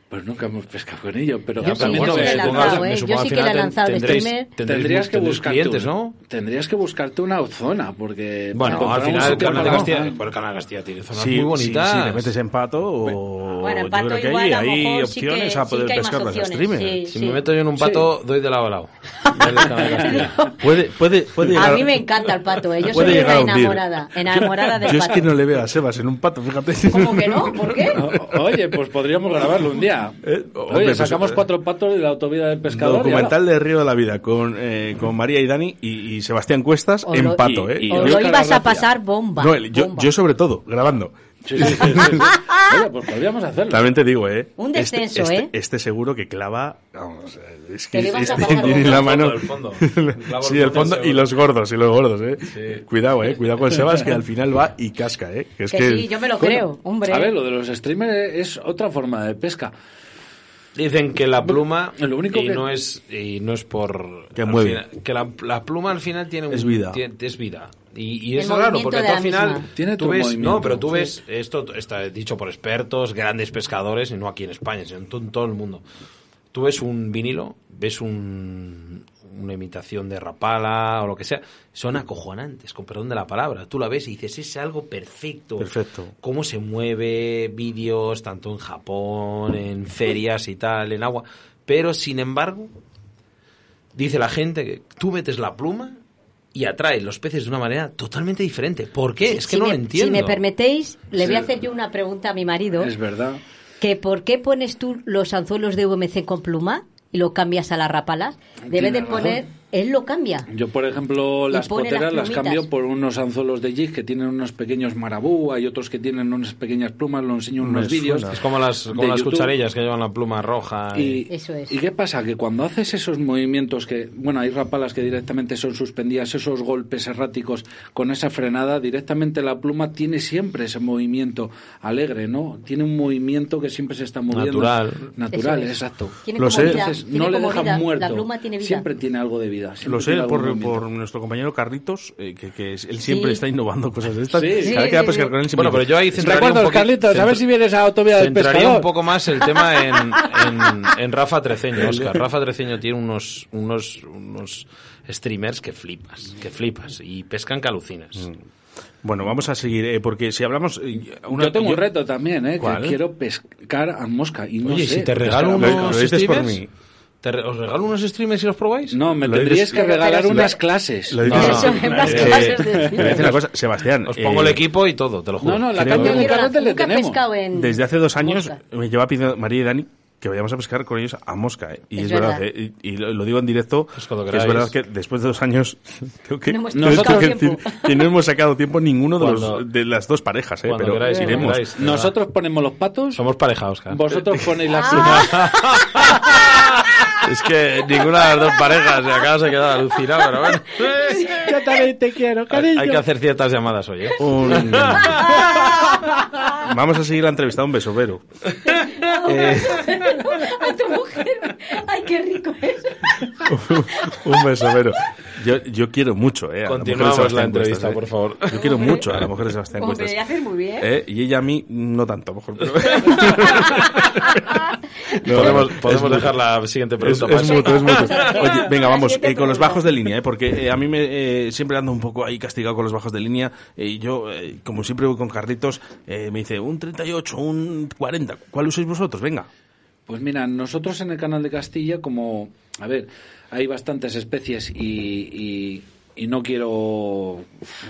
Pues nunca hemos pescado con ello, pero Yo sí, también yo no, sí me supongo- lanzado, me ¿eh? supongo Yo sí que le he lanzado de tendréis- tendrías que buscarte clientes, un- ¿no? Tendrías que buscarte una zona, porque Bueno, al final el canal Castilla, pues el canal de Castilla tiene zonas Sí, muy sí, bonitas. Si le metes en pato o Bueno, en yo pato creo que igual, hay, a hay sí que- opciones a sí poder pescar las opciones, streamers. sí. Si me meto yo en un pato, doy de lado a lado. Puede, puede, puede A llegar- mí me encanta el pato, ¿eh? Yo soy una a enamorada, enamorada del Yo es pato. que no le veo a Sebas en un pato, fíjate. ¿Cómo que no? ¿Por qué? Oye, pues podríamos grabarlo un día. Eh, hombre, Oye, pues, sacamos eh, cuatro patos de la autovía del pescador. Documental de Río de la Vida con, eh, con María y Dani y, y Sebastián Cuestas O en lo- pato, y- ¿eh? y- O lo ibas a pasar bomba. No, el- yo, bomba. yo sobre todo, grabando. Sí, sí, sí, sí, sí. Oye, pues podríamos hacerlo. También te digo, ¿eh? Un Este- descenso, este, ¿eh? Este seguro que clava, vamos, eh, es que pasar tiene la mano... El fondo, el fondo. Clavo sí, el fondo y los gordos, y los gordos, ¿eh? Sí. Cuidado, ¿eh? Cuidado con Sebas que al final va y casca, ¿eh? Que es Que que... sí, yo me lo creo, hombre. A ver, lo de los streamers es otra forma de pesca. Dicen que la pluma Lo único y que- no es y no es por Que mueve. final- que la, la pluma al final tiene un, Es vida. tiene- es vida y, y es raro porque tú al final misma. Tiene tú ves no pero tú sí. ves esto está dicho por expertos grandes pescadores y no aquí en España sino en todo el mundo tú ves un vinilo ves un, una imitación de rapala o lo que sea son acojonantes con perdón de la palabra tú la ves y dices es algo perfecto Perfecto. cómo se mueve, vídeos tanto en Japón, en ferias y tal, en agua. Pero, sin embargo, dice la gente que tú metes la pluma y atraes los peces de una manera totalmente diferente. ¿Por qué? Es que Si no me- lo entiendo. Si me permitéis, le voy a hacer yo una pregunta a mi marido. Es verdad. Que ¿Por qué pones tú los anzuelos de VMC con pluma y lo cambias a las rapalas? Debe de poner... razón. Él lo cambia. Yo, por ejemplo, las poteras las cambio por unos anzuelos de jig que tienen unos pequeños marabú, hay otros que tienen unas pequeñas plumas, lo enseño en unos vídeos. Es como las, como las cucharillas que llevan la pluma roja. Y, Eso es. ¿Y qué pasa? Que cuando haces esos movimientos que, bueno, hay rapalas que directamente son suspendidas, esos golpes erráticos con esa frenada, directamente la pluma tiene siempre ese movimiento alegre, ¿no? Tiene un movimiento que siempre se está moviendo. Natural. Natural, es. exacto. Tiene Lo como sé. vida. Entonces, tiene no le dejan muerto. La pluma tiene vida. Siempre tiene algo de vida. Siempre Lo sé por, por nuestro compañero Carlitos, eh, que, él siempre Sí. está innovando cosas de estas. Sí. Cada Sí, que va a sí, pescar sí. con él Bueno, pero yo ahí centraría Recuerdos, un poquito- Carlitos, a ver si vienes a Autovía del Centraría Pescador. un poco más el tema en, en, en Rafa Treceño, Oscar. Rafa Treceño tiene unos, unos, unos streamers que flipas, que flipas, y pescan que alucinas. Bueno, vamos a seguir, eh, porque si hablamos... eh, una- yo tengo un reto también, ¿eh? ¿Cuál? Que quiero pescar a mosca y no Oye, sé. si te regalo Lo- lo unos dices por mí. ¿Te re- ¿os regalo unos streamers y los probáis? No, me Lo tendrías dices- que regalar unas clases. Lo No, no, las eh, clases de te voy a decir una cosa, Sebastián. Os pongo eh, el equipo y todo, te lo juro. No, no, la caña de carrete le tenemos. pescado en Desde hace dos años me lleva pidiendo María y Dani que vayamos a pescar con ellos a mosca, ¿eh? Y es, Es verdad, verdad. ¿eh? y, y lo, lo digo en directo, Pues cuando que es verdad que después de dos años creo que, No hemos tengo sacado que tiempo. decir que no hemos sacado tiempo ninguno de, los- de las dos parejas, ¿eh? Pero queráis, iremos. queráis. Nosotros ponemos los patos, Somos pareja, Oscar. vosotros ponéis las Ah. plumas. Es que ninguna de las dos parejas se acaba de quedar alucinada, pero bueno. Yo también te quiero, Hay, cariño. hay que hacer ciertas llamadas hoy, ¿eh? Un- Vamos a seguir la entrevista, un beso, Vero. Eh, Ay, tu mujer. Ay, qué rico es. un beso, Vero. Yo, yo quiero mucho, ¿eh? a la mujer de Continuamos la entrevista, Cuestas, ¿eh? por favor. Yo quiero mucho a la mujer de Sebastián Hombre, Cuestas. haces muy bien. ¿Eh? Y ella a mí no tanto, a lo mejor. Pero... No, podemos podemos dejar la siguiente pregunta. es es. Venga, Oye, venga, la vamos, eh, con los bajos de línea, ¿eh? porque eh, a mí me eh, siempre ando un poco ahí castigado con los bajos de línea. Y yo, eh, como siempre voy con Carlitos, eh, me dice un 38, un 40. ¿Cuál usáis vosotros? Venga. Pues mira, nosotros en el canal de Castilla, como, a ver, hay bastantes especies y, y, y no quiero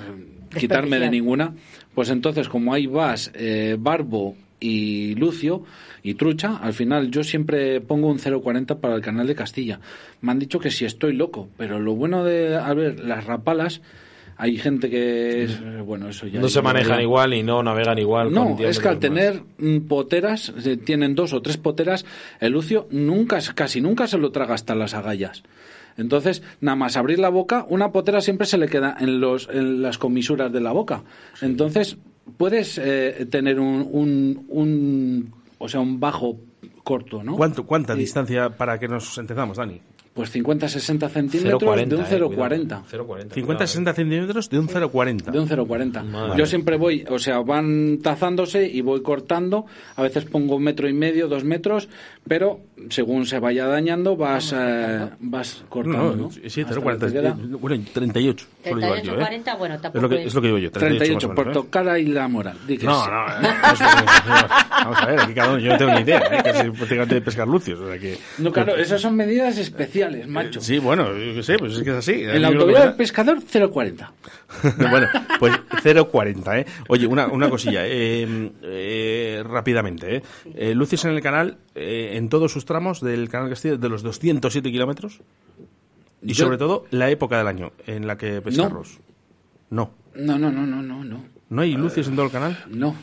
quitarme de ninguna, pues entonces como hay Bass, eh, Barbo y Lucio y Trucha, al final yo siempre pongo un 0.40 para el canal de Castilla. Me han dicho que si estoy loco, pero lo bueno de, a ver, las rapalas, hay gente que es, eh, bueno, eso ya... No se manejan igual y no navegan igual. no, con 10 es que al más. tener mm, poteras, eh, tienen dos o tres poteras, el lucio nunca, casi nunca se lo traga hasta las agallas. Entonces, nada más abrir la boca, una potera siempre se le queda en, los, en las comisuras de la boca. Entonces, puedes eh, tener un, un, un- o sea, un bajo corto, ¿no? ¿Cuánto, ¿Cuánta Sí. distancia para que nos entendamos, Dani? Pues 50-60 centímetros de un 0,40. 50-60 centímetros de un 0,40. De un 0,40. Yo siempre voy, o sea, van tazándose y voy cortando. A veces pongo un metro y medio, dos metros, pero según se vaya dañando vas, eh, vas cortando. ¿no? Sí, 0,40. Bueno, 38. 38, 40, ¿eh? bueno, tampoco es lo, que, es lo que digo yo. 38, 38 por menos, ¿eh? tocar ahí la moral. No, no, no, Vamos a ver, aquí cada uno, yo no tengo ni idea, ¿eh? que es prácticamente de pescar lucios. O sea que, no, claro, esas son medidas especiales macho. Sí, bueno, yo qué sé, pues es que es así. En la autovía del pescador, 0,40. bueno, pues 0,40, ¿eh? Oye, una, una cosilla, eh, eh, rápidamente, ¿eh? ¿eh? Luces en el canal, eh, en todos sus tramos del canal Castillo, de los 207 kilómetros. Y yo... sobre todo, la época del año en la que pescarlos. No. No, no, no, no, no. ¿No, ¿No hay luces en todo el canal? No.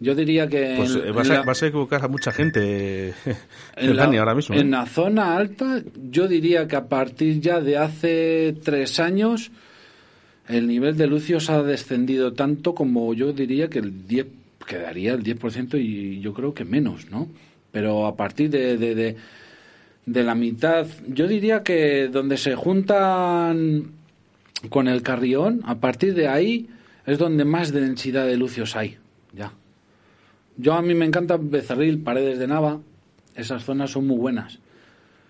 Yo diría que... Pues en, vas, a, la, vas, a, equivocar a mucha gente en la, ahora mismo. En ¿eh? la zona alta, yo diría que a partir ya de hace tres años, el nivel de lucios ha descendido tanto como yo diría que el 10, quedaría el 10% y yo creo que menos, ¿no? Pero a partir de, de, de, de la mitad, yo diría que donde se juntan con el carrión, a partir de ahí es donde más densidad de lucios hay, ya. Yo a mí me encanta Becerril, Paredes de Nava. Esas zonas son muy buenas.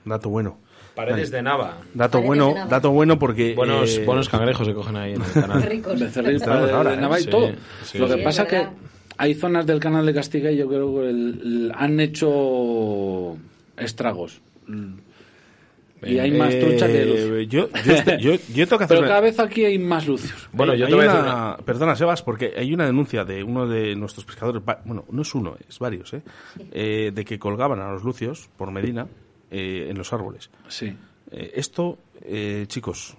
Dato bueno. Paredes de Nava. Dato Paredes bueno, dato bueno porque buenos eh, buenos cangrejos se cogen ahí en el canal. Ricos. Becerril, Paredes ahora, de Nava y sí, todo. sí. Lo que Sí, pasa es que verdad. Hay zonas del canal de Castilla y yo creo que el- el- han hecho estragos. Y hay más eh, trucha que luz. Yo, yo, estoy- yo, yo tengo que hacer Pero una- cada vez aquí hay más lucios. Bueno, Hay- yo te voy a decir una- Perdona, Sebas, porque hay una denuncia de uno de nuestros pescadores, bueno, no es uno, es varios, ¿eh? Eh, de que colgaban a los lucios por Medina eh, en los árboles. Sí. Eh, esto, eh, chicos,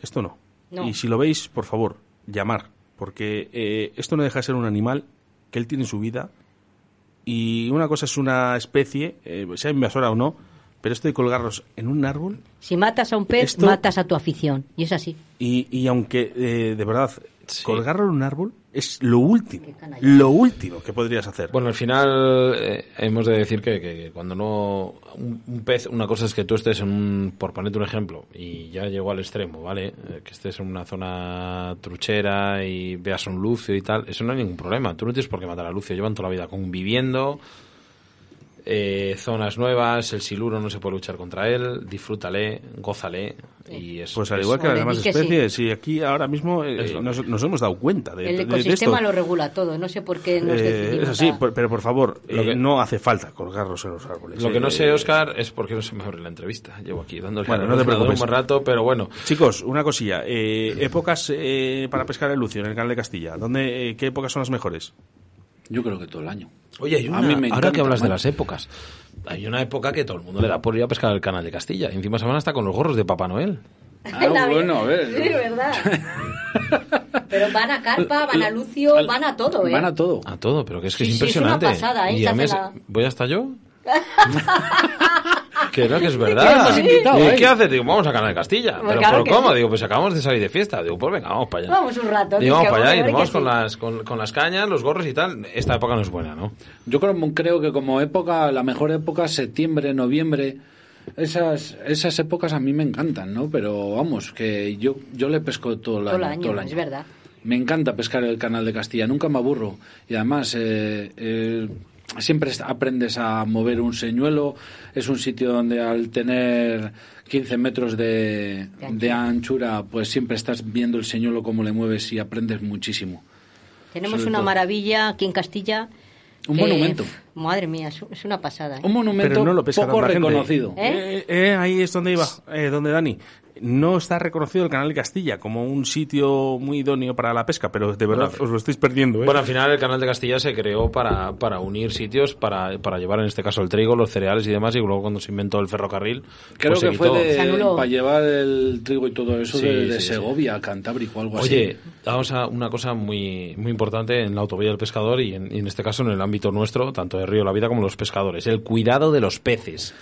esto no. No. Y si lo veis, por favor, llamar, porque eh, esto no deja de ser un animal que él tiene en su vida y una cosa es una especie, eh, sea invasora o no, pero esto de colgarlos en un árbol Si matas a un pez, Esto- matas a tu afición. Y es así. y, y aunque eh, de verdad Sí. colgarlo en un árbol es lo último, lo último que podrías hacer. Bueno, al final eh, hemos de decir que, que cuando no un, un pez, una cosa es que tú estés en un, por ponerte un ejemplo, y ya llegó al extremo, ¿vale? Eh, que estés en una zona truchera y veas un lucio y tal, eso no hay ningún problema. Tú no tienes por qué matar a lucio, llevan toda la vida conviviendo, eh, zonas nuevas, el siluro no se puede luchar contra él, disfrútale, gózale y es, pues al es- igual que las demás que sí. especies, y aquí ahora mismo eh, nos, nos hemos dado cuenta de, El de ecosistema esto. lo regula todo. No sé por qué nos Eh, es así, a- por- pero por favor, Lo eh, que- no hace falta colgarlos en los árboles. Lo que no sé, Oscar, es por qué no se me abre la entrevista. Llevo aquí dándole Bueno, no te preocupes. un buen rato, pero bueno. Chicos, una cosilla. eh, épocas eh, para pescar el lucio en el canal de Castilla. ¿Dónde, eh, ¿Qué épocas son las mejores? Yo creo que todo el año. Oye, hay A una, mí me ahora encanta, que hablas de las épocas, hay una época que todo el mundo le da por ir a pescar al canal de Castilla. Y encima se van hasta con los gorros de Papá Noel. Ah, bueno, a ver. Sí, verdad. Pero van a carpa, van a lucio, van a todo, ¿eh? Van a todo. A todo, pero que es que Sí, es sí, es una impresionante. pasada, ¿eh? Y la- ¿Voy hasta yo? que no, que es verdad. Digo, ¿eh? ¿Qué haces? Digo, vamos a Canal de Castilla. Pues Pero, claro ¿pero que cómo? sí. Digo, pues acabamos de salir de fiesta. Digo, pues venga, vamos para allá. Vamos un rato. Digo, vamos para allá y nos vamos con sí. las, con, con las cañas, los gorros y tal. Esta época no es buena, ¿no? Yo creo, creo que como época, la mejor época, septiembre, noviembre, esas, esas épocas a mí me encantan, ¿no? Pero vamos, que yo, yo le pesco todo el, Todo el año, año, todo el año. es verdad. Me encanta pescar el canal de Castilla, nunca me aburro. Y además, eh, eh, siempre aprendes a mover un señuelo. Es un sitio donde al tener 15 metros de, De anchura, pues siempre estás viendo el señuelo cómo le mueves y aprendes muchísimo. Tenemos Sobre una todo. maravilla aquí en Castilla. Un que, monumento. Madre mía, es, una pasada. ¿eh? Un monumento Pero no lo poco reconocido. ¿Eh? Eh, eh, ahí es donde iba, eh, donde Dani. No está reconocido el canal de Castilla como un sitio muy idóneo para la pesca, pero de verdad Bueno, os lo estáis perdiendo. ¿eh? Bueno, al final el canal de Castilla se creó para, para unir sitios, para, para llevar en este caso el trigo, los cereales y demás, y luego cuando se inventó el ferrocarril, Creo pues se que fue de, para llevar el trigo y todo eso Sí, de, de sí, sí. Segovia, Cantábrico, algo Oye, así. vamos a una cosa muy, muy importante en la autovía del pescador y en, y en este caso en el ámbito nuestro, tanto de Río La Vida como los pescadores, el cuidado de los peces.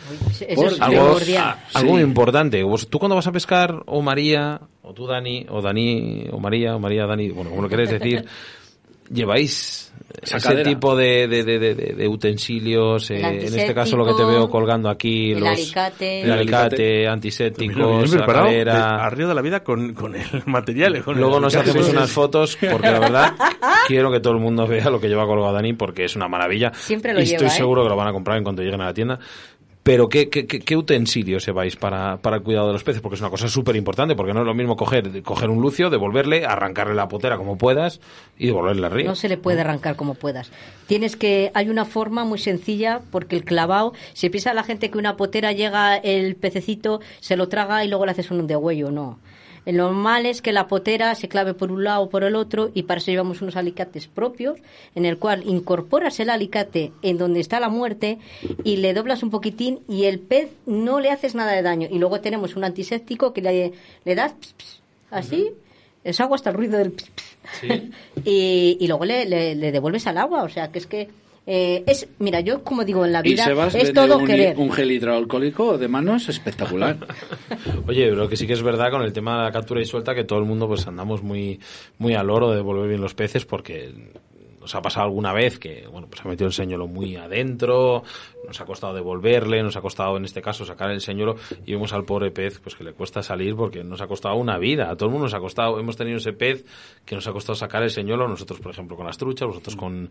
Eso es Algo, a- algo Sí. muy importante. Vos- tú cuando vas a pescar, o María, o tú Dani, o Dani, o María, o María, Dani, bueno, como lo queréis decir, lleváis ese tipo de, de, de, de- de utensilios, eh, en este caso lo que te veo colgando aquí, el los, alicate. el antisépticos, preparado de- sacadera. a Río de la Vida con, con el material. con Luego el nos alicate. hacemos unas fotos porque la verdad quiero que todo el mundo vea lo que lleva colgado Dani porque es una maravilla. Siempre lo y estoy ¿eh? seguro que lo van a comprar en cuanto lleguen a la tienda. Pero ¿qué, qué, qué, utensilios lleváis para, para el cuidado de los peces? Porque es una cosa súper importante, porque no es lo mismo coger, coger un lucio, devolverle, arrancarle la potera como puedas y devolverle al río. No se le puede arrancar como puedas. Tienes que, hay una forma muy sencilla porque el clavado, se piensa la gente que una potera llega el pececito, se lo traga y luego le haces un degüello, no. El normal es que la potera se clave por un lado o por el otro y para eso llevamos unos alicates propios en el cual incorporas el alicate en donde está la muerte y le doblas un poquitín y el pez no le haces nada de daño. Y luego tenemos un antiséptico que le, le das ps, ps, así, es agua hasta el ruido del ps, ps. y, y luego le, le- le devuelves al agua. O sea, que es que eh, es, mira, yo como digo en la Y vida, Sebas es todo un, querer. un gel hidroalcohólico de manos espectacular. Oye, lo que sí que es verdad con el tema de la captura y suelta que todo el mundo pues andamos muy muy al oro de devolver bien los peces porque nos ha pasado alguna vez que bueno pues ha metido el señuelo muy adentro, nos ha costado devolverle, nos ha costado en este caso sacar el señuelo y vemos al pobre pez pues que le cuesta salir porque nos ha costado una vida, a todo el mundo nos ha costado, hemos tenido ese pez que nos ha costado sacar el señuelo, nosotros por ejemplo con las truchas, vosotros con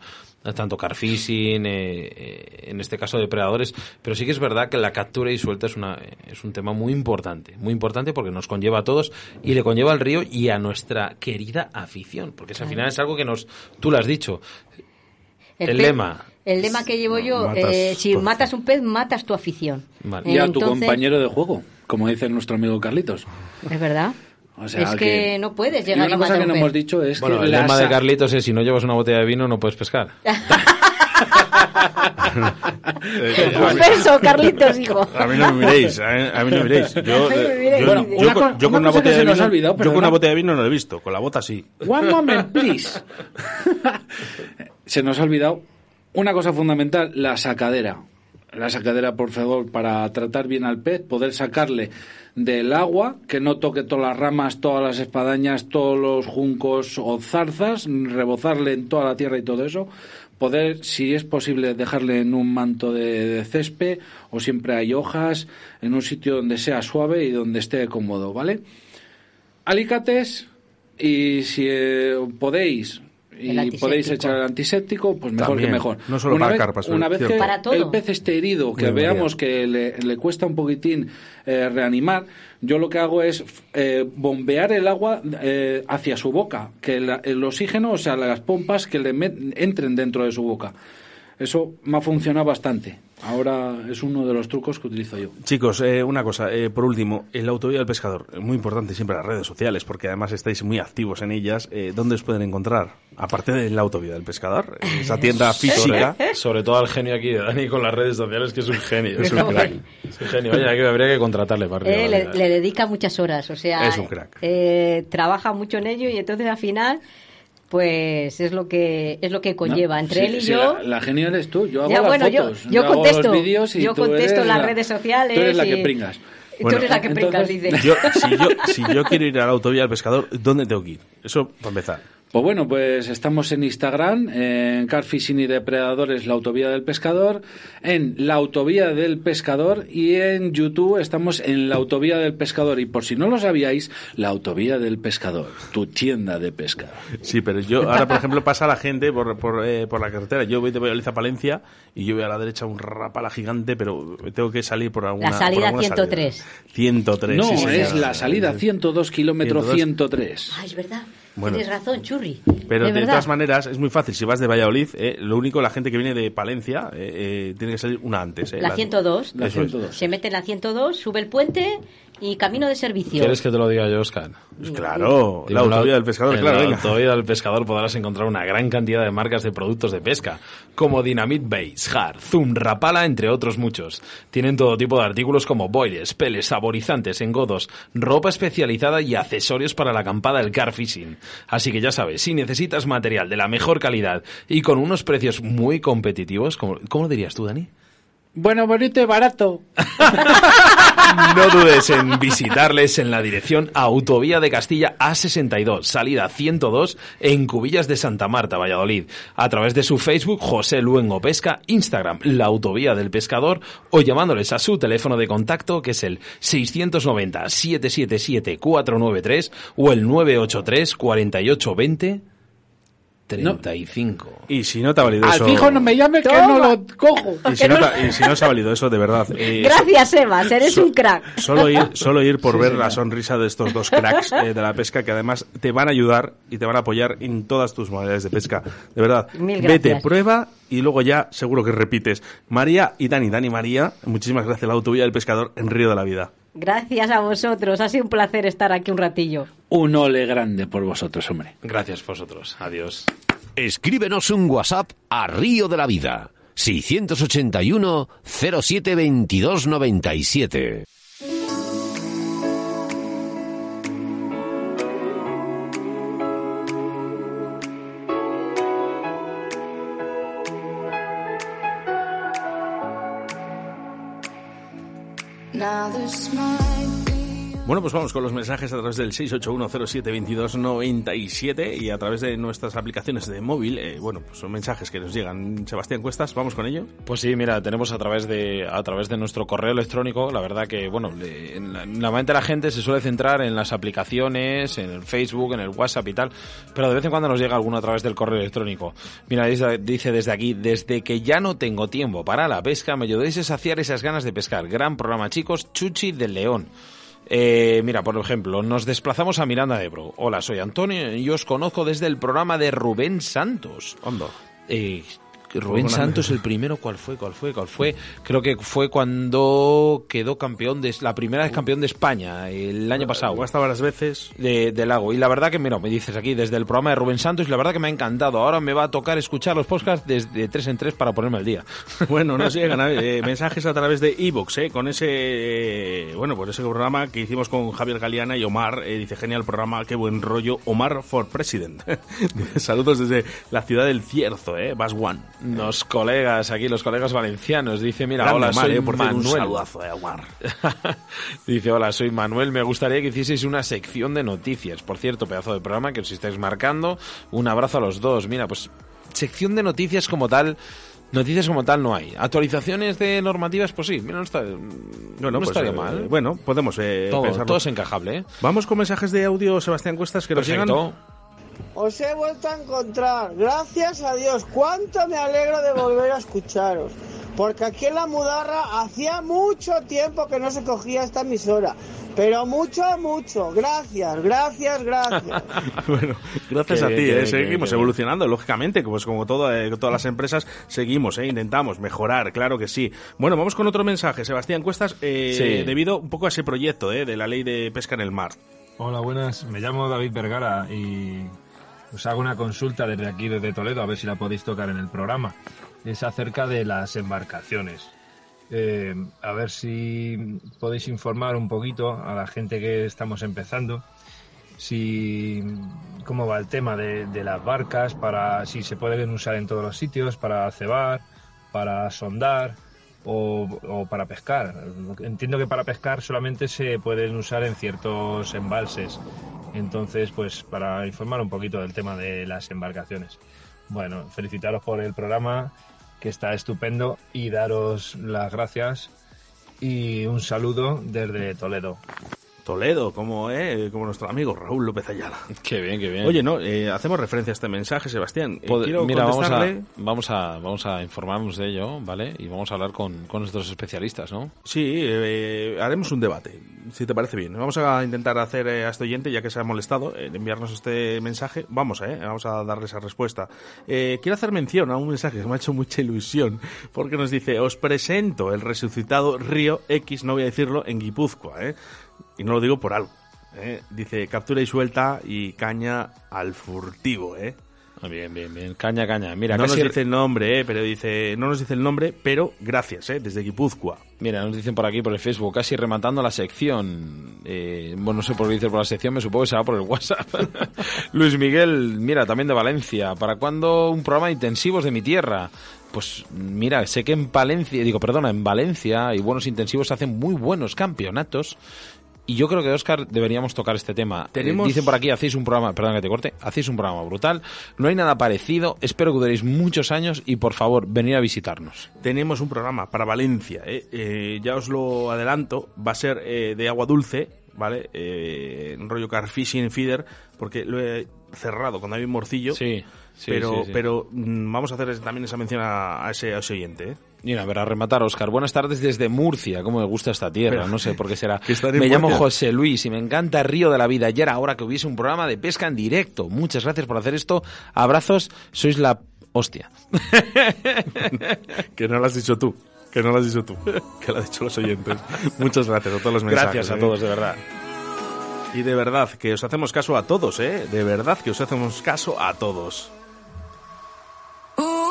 tanto carfishing, eh, eh, en este caso depredadores, pero sí que es verdad que la captura y suelta es una es un tema muy importante, muy importante porque nos conlleva a todos y le conlleva al río y a nuestra querida afición, porque es, al final es algo que nos tú lo has dicho, el lema. El lema que llevo yo, Matas eh, si tu matas un pez, matas tu afición. Vale. y a tu Entonces, compañero de juego, como dice nuestro amigo Carlitos. Es verdad. O sea, es que, no puedes y llegar una y cosa que no hemos dicho es Bueno, que el lema de Carlitos es si no llevas una botella de vino no puedes pescar. Eh, Un beso, Carlitos, hijo. A mí no me miréis, a, a mí no me miréis. Yo, A una con, una una botella de vino, olvidado, yo una botella de vino no lo he visto, con la bota sí. One moment, please. Se nos ha olvidado una cosa fundamental, la sacadera. La sacadera, por favor, para tratar bien al pez, poder sacarle del agua, que no toque todas las ramas, todas las espadañas, todos los juncos o zarzas, rebozarle en toda la tierra y todo eso. Poder, si es posible, dejarle en un manto de, de césped o siempre hay hojas, en un sitio donde sea suave y donde esté cómodo, ¿vale? alicates y si eh, podéis y El podéis echar el antiséptico, pues mejor También, que mejor. no solo una para vez, carpas, una vez que Para todo. el pez esté herido, que Muy veamos que le, le cuesta un poquitín eh, reanimar, yo lo que hago es eh, bombear el agua eh, hacia su boca, que la- el oxígeno, o sea, las pompas que le met- entren dentro de su boca. Eso me ha funcionado bastante. Ahora es uno de los trucos que utilizo yo. Chicos, eh, una cosa, eh, por último, el autovía del pescador, muy importante siempre las redes sociales, porque además estáis muy activos en ellas. Eh, ¿Dónde os pueden encontrar? Aparte de la autovía del pescador, eh, esa tienda física. Sobre, sobre todo al genio aquí de Dani con las redes sociales, que es un genio. Es un crack. Es un genio. Oye, aquí habría que contratarle para Eh, le, le dedica muchas horas, o sea, Es un crack. eh, trabaja mucho en ello y entonces al final, pues es lo que es lo que conlleva ¿No? entre Sí, él y sí, yo. La, la genial eres tú. Yo hago Ya, las bueno, yo- fotos. yo hago contesto, los vídeos y yo tú contesto las la- redes sociales Tú eres la y- que pringas. Bueno, tú eres la que pringas, entonces- dice. Yo, si, yo, si yo quiero ir a la autovía del pescador, ¿dónde tengo que ir? Eso para empezar. Pues bueno, pues estamos en Instagram, en Carfishing y Depredadores, la autovía del pescador, en la autovía del pescador y en YouTube estamos en la autovía del pescador. Y por si no lo sabíais, la autovía del pescador, tu tienda de pesca. Sí, pero yo ahora, por ejemplo, pasa la gente por, por, eh, por la carretera. Yo voy de Valladolid a Palencia y yo voy a la derecha un rapala gigante, pero tengo que salir por alguna La salida alguna 103. salida. 103. No, sí, es la salida 102 kilómetro 102. 103. Ah, es verdad. Bueno. Tienes razón, churri. Pero de todas maneras es muy fácil. Si vas de Valladolid, eh, lo único, la gente que viene de Palencia eh, eh, tiene que salir una antes. eh, La 102. La Eso es. 102. Se mete en la 102, sube el puente y camino de servicio. ¿Quieres que te lo diga yo, Oscar? Pues claro, la autovía del pescador, en claro. la autovía del pescador podrás encontrar una gran cantidad de marcas de productos de pesca, como Dynamite Base, Hard, Zoom, Rapala, entre otros muchos. Tienen todo tipo de artículos como boiles, peles, saborizantes, engodos, ropa especializada y accesorios para la acampada del car fishing. Así que ya sabes, si necesitas material de la mejor calidad y con unos precios muy competitivos, ¿cómo, lo dirías tú, Dani? Bueno, bonito y barato. no dudes en visitarles en la dirección Autovía de Castilla A62, salida 102, en Cubillas de Santa Marta, Valladolid. A través de su Facebook, José Luengo Pesca, Instagram, La Autovía del Pescador, o llamándoles a su teléfono de contacto, que es el 690-777-493 o el 983 4820 35. Y si no te ha valido Al eso... fijo no me llames que no lo cojo. Y si, no te- y si no se ha valido eso, de verdad. eh, Gracias, Evas, eres so- un crack. Solo ir, solo ir por ver la sonrisa de estos dos cracks eh, de la pesca que además te van a ayudar y te van a apoyar en todas tus modalidades de pesca. De verdad, Mil vete, prueba y luego ya seguro que repites. María y Dani, Dani María, muchísimas gracias. La autovía del pescador en Río de la Vida. Gracias a vosotros, ha sido un placer estar aquí un ratillo. Un ole grande por vosotros, hombre. Gracias vosotros. Adiós. Escríbenos un WhatsApp a Río de la Vida. 681 07 22 97. another smile. Bueno, pues vamos con los mensajes a través del 681072297 y a través de nuestras aplicaciones de móvil. eh, bueno, pues son mensajes que nos llegan. Sebastián Cuestas, vamos con ello. Pues sí, mira, tenemos a través de a través de nuestro correo electrónico, la verdad que, bueno, le- en la, normalmente la gente se suele centrar en las aplicaciones, en el Facebook, en el WhatsApp y tal, pero de vez en cuando nos llega alguno a través del correo electrónico. Mira, dice desde aquí, desde que ya no tengo tiempo para la pesca, me ayudéis a saciar esas ganas de pescar. Gran programa, chicos, Chuchi del León. Eh, mira, por ejemplo, nos desplazamos a Miranda de Ebro. Hola, soy Antonio y os conozco desde el programa de Rubén Santos. Hondo. Eh, Rubén Santos el primero, ¿cuál fue? ¿Cuál fue? ¿Cuál fue? Creo que fue cuando quedó campeón de la primera vez campeón de España el año pasado. Hasta varias veces. De, de Lago. Y la verdad que, mira, me dices aquí desde el programa de Rubén Santos, y la verdad que me ha encantado. Ahora me va a tocar escuchar los podcasts desde tres en tres para ponerme al día. Bueno, nos llegan eh, mensajes a través de Evox, eh, con ese, eh, bueno, pues ese programa que hicimos con Javier Galeana y Omar. eh, dice, genial programa, qué buen rollo. Omar for President. Saludos desde la ciudad del Cierzo, eh, Bas One. Los colegas, aquí los colegas valencianos, dice, mira, Grande hola, Omar, soy eh, por cierto, un Manuel. saludazo, eh, Omar. Dice, hola, soy Manuel, me gustaría que hicieseis una sección de noticias. Por cierto, pedazo de programa que os estáis marcando. Un abrazo a los dos. Mira, pues sección de noticias como tal, noticias como tal no hay. Actualizaciones de normativas, pues sí, mira, no, está, Bueno, no pues, estaría eh, mal. Bueno, podemos eh, todo, es encajable, ¿eh? Vamos con mensajes de audio, Sebastián Cuestas, que nos llegan. Os he vuelto a encontrar. Gracias a Dios. Cuánto me alegro de volver a escucharos. Porque aquí en la Mudarra hacía mucho tiempo que no se cogía esta emisora. Pero mucho, mucho. Gracias, gracias, gracias. Bueno, gracias Qué a bien, ti, eh, qué seguimos qué evolucionando, lógicamente, pues como todo, eh, todas las empresas, seguimos, eh, intentamos mejorar, claro que sí. Bueno, vamos con otro mensaje, Sebastián Cuestas, eh, Sí. debido un poco a ese proyecto eh, de la ley de pesca en el mar. Hola, buenas. Me llamo David Vergara y os hago una consulta desde aquí, desde Toledo, a ver si la podéis tocar en el programa. Es acerca de las embarcaciones. Eh, a ver si podéis informar un poquito a la gente que estamos empezando si cómo va el tema de, de las barcas, para si se pueden usar en todos los sitios, para cebar, para sondar o, para pescar. Entiendo que para pescar solamente se pueden usar en ciertos embalses. Entonces, pues para informar un poquito del tema de las embarcaciones. Bueno, felicitaros por el programa, que está estupendo, y daros las gracias y un saludo desde Toledo. Toledo, como, eh, como nuestro amigo Raúl López Ayala. Qué bien, qué bien. Oye, no, eh, hacemos referencia a este mensaje, Sebastián. Eh, Pod- quiero Mira, vamos a, vamos, a, vamos a informarnos de ello, ¿vale? Y vamos a hablar con, con nuestros especialistas, ¿no? Sí, eh, haremos un debate, si te parece bien. Vamos a intentar hacer eh, a este oyente, ya que se ha molestado, en enviarnos este mensaje. Vamos, eh, vamos a darle esa respuesta. Eh, quiero hacer mención a un mensaje que me ha hecho mucha ilusión, porque nos dice, os presento el resucitado Río X, no voy a decirlo, en Guipúzcoa, ¿eh? Y no lo digo por algo. ¿eh? Dice, captura y suelta y caña al furtivo, ¿eh? Ah, Bien, bien, bien. Caña, caña. Mira, no casi- nos dice el nombre, ¿eh? Pero dice, no nos dice el nombre, pero gracias, ¿eh? Desde Guipúzcoa. Mira, nos dicen por aquí, por el Facebook, casi rematando la sección. Eh, bueno, no sé por qué dice por la sección, me supongo que será por el WhatsApp. Luis Miguel, mira, también de Valencia. ¿Para cuándo un programa de intensivos de mi tierra? pues mira, sé que en Valencia, digo, perdona, en Valencia y buenos intensivos hacen muy buenos campeonatos. Y yo creo que, Oscar, deberíamos tocar este tema. Tenemos- Eh, Dicen por aquí, hacéis un programa, perdón que te corte, hacéis un programa brutal. No hay nada parecido. Espero que duréis muchos años y, por favor, venid a visitarnos. Tenemos un programa para Valencia, ¿eh? Eh, ya os lo adelanto, va a ser eh, de agua dulce, ¿vale? Eh, en rollo car fishing feeder, porque lo he cerrado con David Morcillo. Sí, sí, pero, sí, sí. pero mm, vamos a hacer también esa mención a, a ese, a ese oyente, ¿eh? Mira, a ver, a rematar, Oscar. Buenas tardes desde Murcia. ¿Cómo me gusta esta tierra? Pero- no sé por qué será. que Me llamo. José Luis y me encanta Río de la Vida. Ya era hora que hubiese un programa de pesca en directo. Muchas gracias por hacer esto. Abrazos. Sois la hostia. Que no lo has dicho tú. Que no lo has dicho tú. Que lo han dicho los oyentes. Muchas gracias a todos los mensajes. Gracias a ¿eh? todos, de verdad. Y de verdad, que os hacemos caso a todos, ¿eh? De verdad que os hacemos caso a todos. This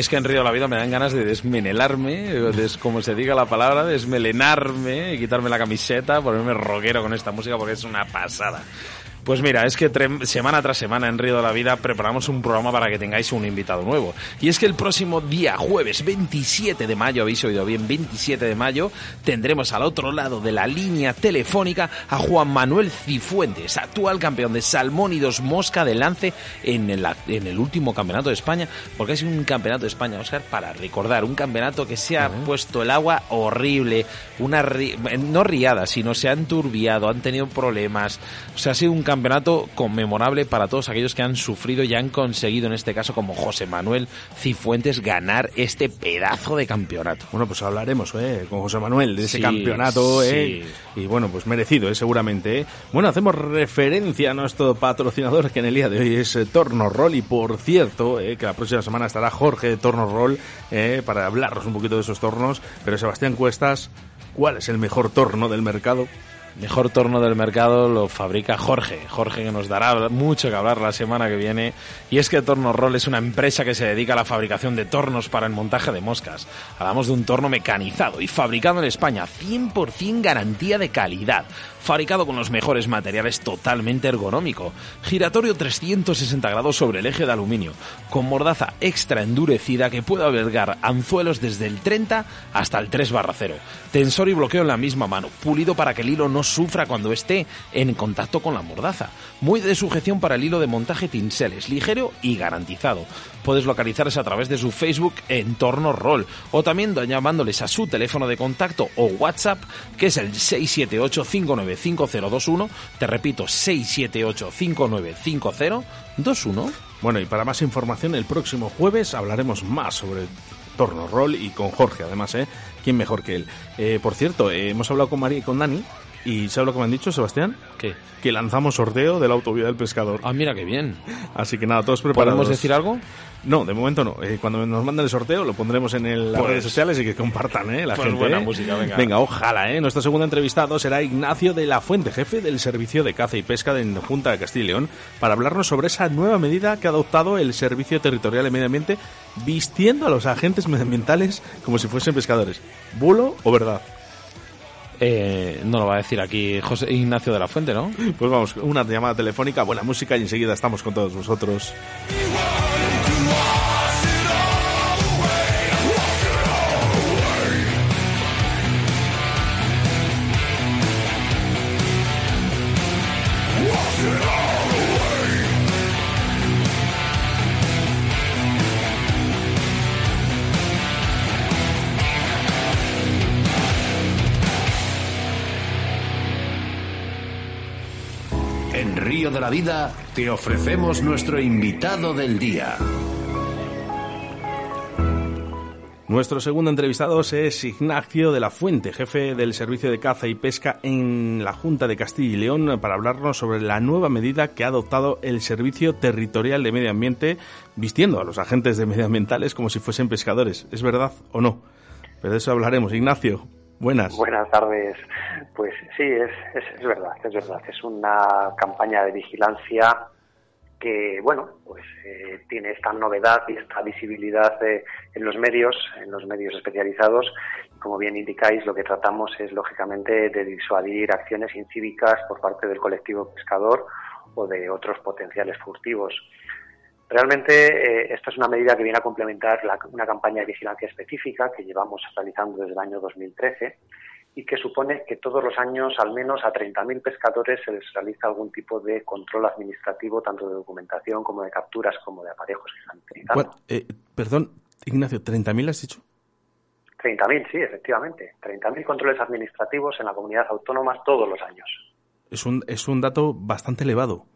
Es que en Río de la Vida me dan ganas de desmenelarme, como se diga la palabra, desmelenarme, quitarme la camiseta, ponerme rockero con esta música porque es una pasada. Pues mira, es que semana tras semana en Río de la Vida preparamos un programa para que tengáis un invitado nuevo. Y es que el próximo día, jueves 27 de mayo, habéis oído bien, 27 de mayo, tendremos al otro lado de la línea telefónica a Juan Manuel Cifuentes, actual campeón de Salmónidos Mosca de Lance en el, en el último campeonato de España, porque sido un campeonato de España, Oscar, para recordar, un campeonato que se ha puesto el agua horrible, una ri- no riada, sino se ha enturbiado, han tenido problemas, o sea, ha sido un campeonato conmemorable para todos aquellos que han sufrido y han conseguido, en este caso como José Manuel Cifuentes, ganar este pedazo de campeonato. Bueno, pues hablaremos ¿eh? con José Manuel de ese Sí, campeonato, ¿eh? sí. Y bueno, pues merecido, ¿eh? seguramente. ¿eh? Bueno, hacemos referencia a nuestro patrocinador que en el día de hoy es Torno Roll. Y por cierto, ¿eh? que la próxima semana estará Jorge de Torno Roll para hablarnos un poquito de esos tornos. Pero Sebastián Cuestas, ¿cuál es el mejor torno del mercado? Mejor torno del mercado lo fabrica Jorge. Jorge que nos dará mucho que hablar la semana que viene. Y es que Torno Roll es una empresa que se dedica a la fabricación de tornos para el montaje de moscas. Hablamos de un torno mecanizado y fabricado en España. 100% garantía de calidad. Fabricado con los mejores materiales totalmente ergonómico. Giratorio 360 grados sobre el eje de aluminio. Con mordaza extra endurecida que puede albergar anzuelos desde el 30 hasta el 3 barra 0. Tensor y bloqueo en la misma mano. Pulido para que el hilo no sufra cuando esté en contacto con la mordaza. Muy de sujeción para el hilo de montaje tinseles. Ligero y garantizado. Puedes localizarles a través de su Facebook Entorno Roll o también llamándoles a su teléfono de contacto o WhatsApp que es el 678-595021. Te repito, 678-595021. Bueno, y para más información, el próximo jueves hablaremos más sobre Torno Roll y con Jorge, además, ¿eh? ¿Quién mejor que él? Eh, por cierto, eh, hemos hablado con María y con Dani ¿Y sabes lo que me han dicho, Sebastián? ¿Qué? Que lanzamos sorteo de la autovía del pescador. Ah, mira qué bien. Así que nada, todos preparados. ¿Podemos decir algo? No, de momento no. Eh, cuando nos manden el sorteo lo pondremos en el- las Pues- redes sociales y que compartan, ¿eh? La pues gente. buena ¿eh? música, venga. ojalá, ¿eh? Nuestro segundo entrevistado será Ignacio de la Fuente, jefe del Servicio de Caza y Pesca de la Junta de Castilla y León, para hablarnos sobre esa nueva medida que ha adoptado el Servicio Territorial de Medio Ambiente, vistiendo a los agentes medioambientales como si fuesen pescadores. ¿Bulo o verdad? Eh, no lo va a decir aquí José Ignacio de la Fuente, ¿no? Pues vamos, una llamada telefónica, buena música y enseguida estamos con todos vosotros. De la Vida te ofrecemos nuestro invitado del día. Nuestro segundo entrevistado es Ignacio de la Fuente, jefe del Servicio de Caza y Pesca en la Junta de Castilla y León, para hablarnos sobre la nueva medida que ha adoptado el Servicio Territorial de Medio Ambiente, vistiendo a los agentes de medioambientales como si fuesen pescadores. ¿Es verdad o no? Pero de eso hablaremos. Ignacio, buenas. Buenas tardes. Pues sí, es, es, es verdad, es verdad. Es una campaña de vigilancia que, bueno, pues eh, tiene esta novedad y esta visibilidad eh, en los medios, en los medios especializados. Como bien indicáis, lo que tratamos es, lógicamente, de disuadir acciones incívicas por parte del colectivo pescador o de otros potenciales furtivos. Realmente eh, esta es una medida que viene a complementar la, una campaña de vigilancia específica que llevamos realizando desde el año 2013 y que supone que todos los años al menos a 30.000 pescadores se les realiza algún tipo de control administrativo, tanto de documentación como de capturas como de aparejos que están utilizando. Bueno, eh, perdón, Ignacio, ¿30.000 has dicho? 30.000, sí, efectivamente. 30.000 controles administrativos en la comunidad autónoma todos los años. Es un, es un dato bastante elevado.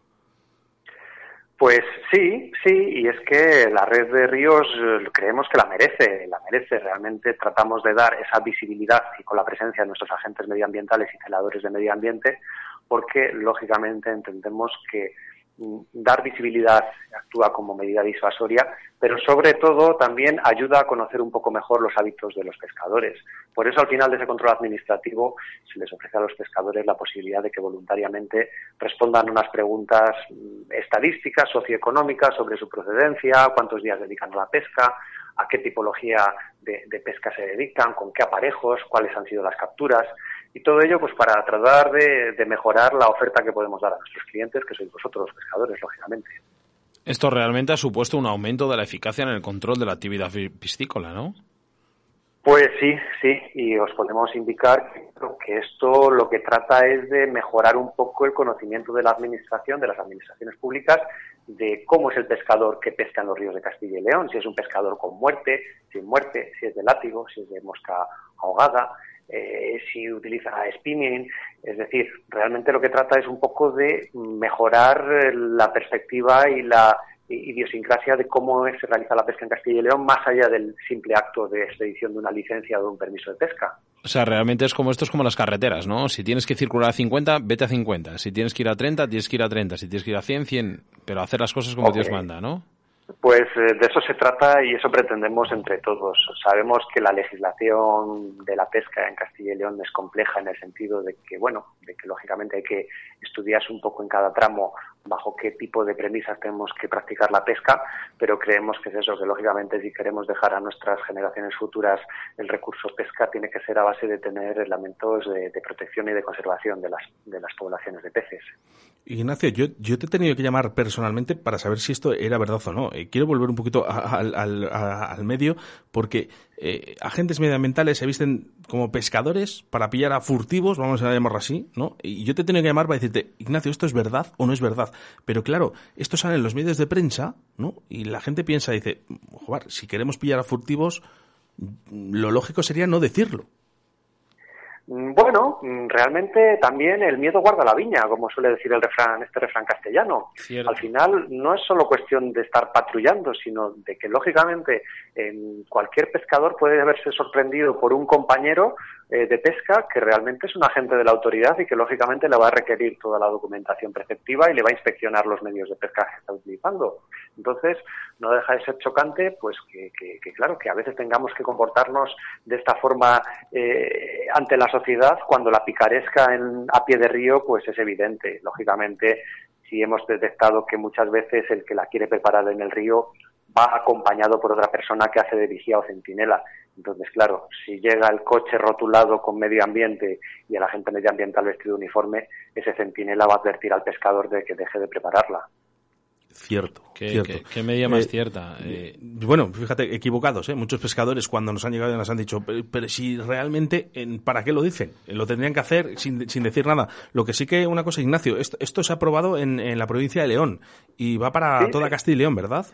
Pues sí, sí, y es que la red de ríos eh, creemos que la merece, la merece. Realmente tratamos de dar esa visibilidad y con la presencia de nuestros agentes medioambientales y celadores de medio ambiente, porque lógicamente entendemos que dar visibilidad actúa como medida disuasoria, pero sobre todo también ayuda a conocer un poco mejor los hábitos de los pescadores. Por eso al final de ese control administrativo se les ofrece a los pescadores la posibilidad de que voluntariamente respondan unas preguntas mm, estadísticas, socioeconómicas sobre su procedencia, cuántos días dedican a la pesca, a qué tipología de, de pesca se dedican, con qué aparejos, cuáles han sido las capturas y todo ello pues para tratar de, de, mejorar la oferta que podemos dar a nuestros clientes, que sois vosotros los pescadores, lógicamente. Esto realmente ha supuesto un aumento de la eficacia en el control de la actividad piscícola, ¿no? Pues sí, sí, y os podemos indicar que esto lo que trata es de mejorar un poco el conocimiento de la administración, de las administraciones públicas, de cómo es el pescador que pesca en los ríos de Castilla y León, si es un pescador con muerte, sin muerte, si es de látigo, si es de mosca ahogada, eh, si utiliza spinning, es decir, realmente lo que trata es un poco de mejorar la perspectiva y la idiosincrasia de cómo se realiza la pesca en Castilla y León, más allá del simple acto de expedición de una licencia o de un permiso de pesca. O sea, realmente es como esto es como las carreteras, ¿no? Si tienes que circular a 50, vete a 50. Si tienes que ir a 30, tienes que ir a 30. Si tienes que ir a 100, 100. Pero hacer las cosas como okay. Dios manda, ¿no? Pues eh, de eso se trata y eso pretendemos entre todos. Sabemos que la legislación de la pesca en Castilla y León es compleja en el sentido de que, bueno, de que lógicamente hay que estudiarse un poco en cada tramo bajo qué tipo de premisas tenemos que practicar la pesca, pero creemos que es eso, que lógicamente si queremos dejar a nuestras generaciones futuras el recurso pesca tiene que ser a base de tener elementos de, protección y de conservación de las, de las poblaciones de peces. Ignacio, yo, yo te he tenido que llamar personalmente para saber si esto era verdad o no. Eh, quiero volver un poquito al, al, al medio porque eh, agentes medioambientales se visten como pescadores para pillar a furtivos, vamos a llamarlo así, ¿no? Y yo te he tenido que llamar para decirte, Ignacio, ¿esto es verdad o no es verdad? Pero claro, esto sale en los medios de prensa, ¿no? Y la gente piensa, dice, joder, si queremos pillar a furtivos, lo lógico sería no decirlo. Mm, Bueno, mm, realmente también el miedo guarda la viña, como suele decir el refrán, este refrán castellano. Cierto. Al final no es solo cuestión de estar patrullando, sino de que lógicamente cualquier pescador puede haberse sorprendido por un compañero eh, de pesca que realmente es un agente de la autoridad y que lógicamente le va a requerir toda la documentación preceptiva y le va a inspeccionar los medios de pesca que está utilizando. Entonces, no deja de ser chocante, pues que, que- que, claro, que a veces tengamos que comportarnos de esta forma eh, ante la sociedad cuando la picaresca en, a pie de río, pues es evidente. Lógicamente, si hemos detectado que muchas veces el que la quiere preparar en el río va acompañado por otra persona que hace de vigía o centinela. Entonces, claro, si llega el coche rotulado con medio ambiente y el agente medioambiental vestido de uniforme, ese centinela va a advertir al pescador de que deje de prepararla. Cierto, Qué, cierto. qué- qué medida más Eh, cierta. eh. Bueno, fíjate, equivocados, ¿eh? Muchos pescadores cuando nos han llegado nos han dicho, pero, pero si realmente, en- ¿para qué lo dicen? Lo tendrían que hacer sin, sin decir nada. Lo que sí que, una cosa, Ignacio, esto, esto se ha aprobado en, en la provincia de León y va para Sí, toda sí. Castilla y León, ¿verdad?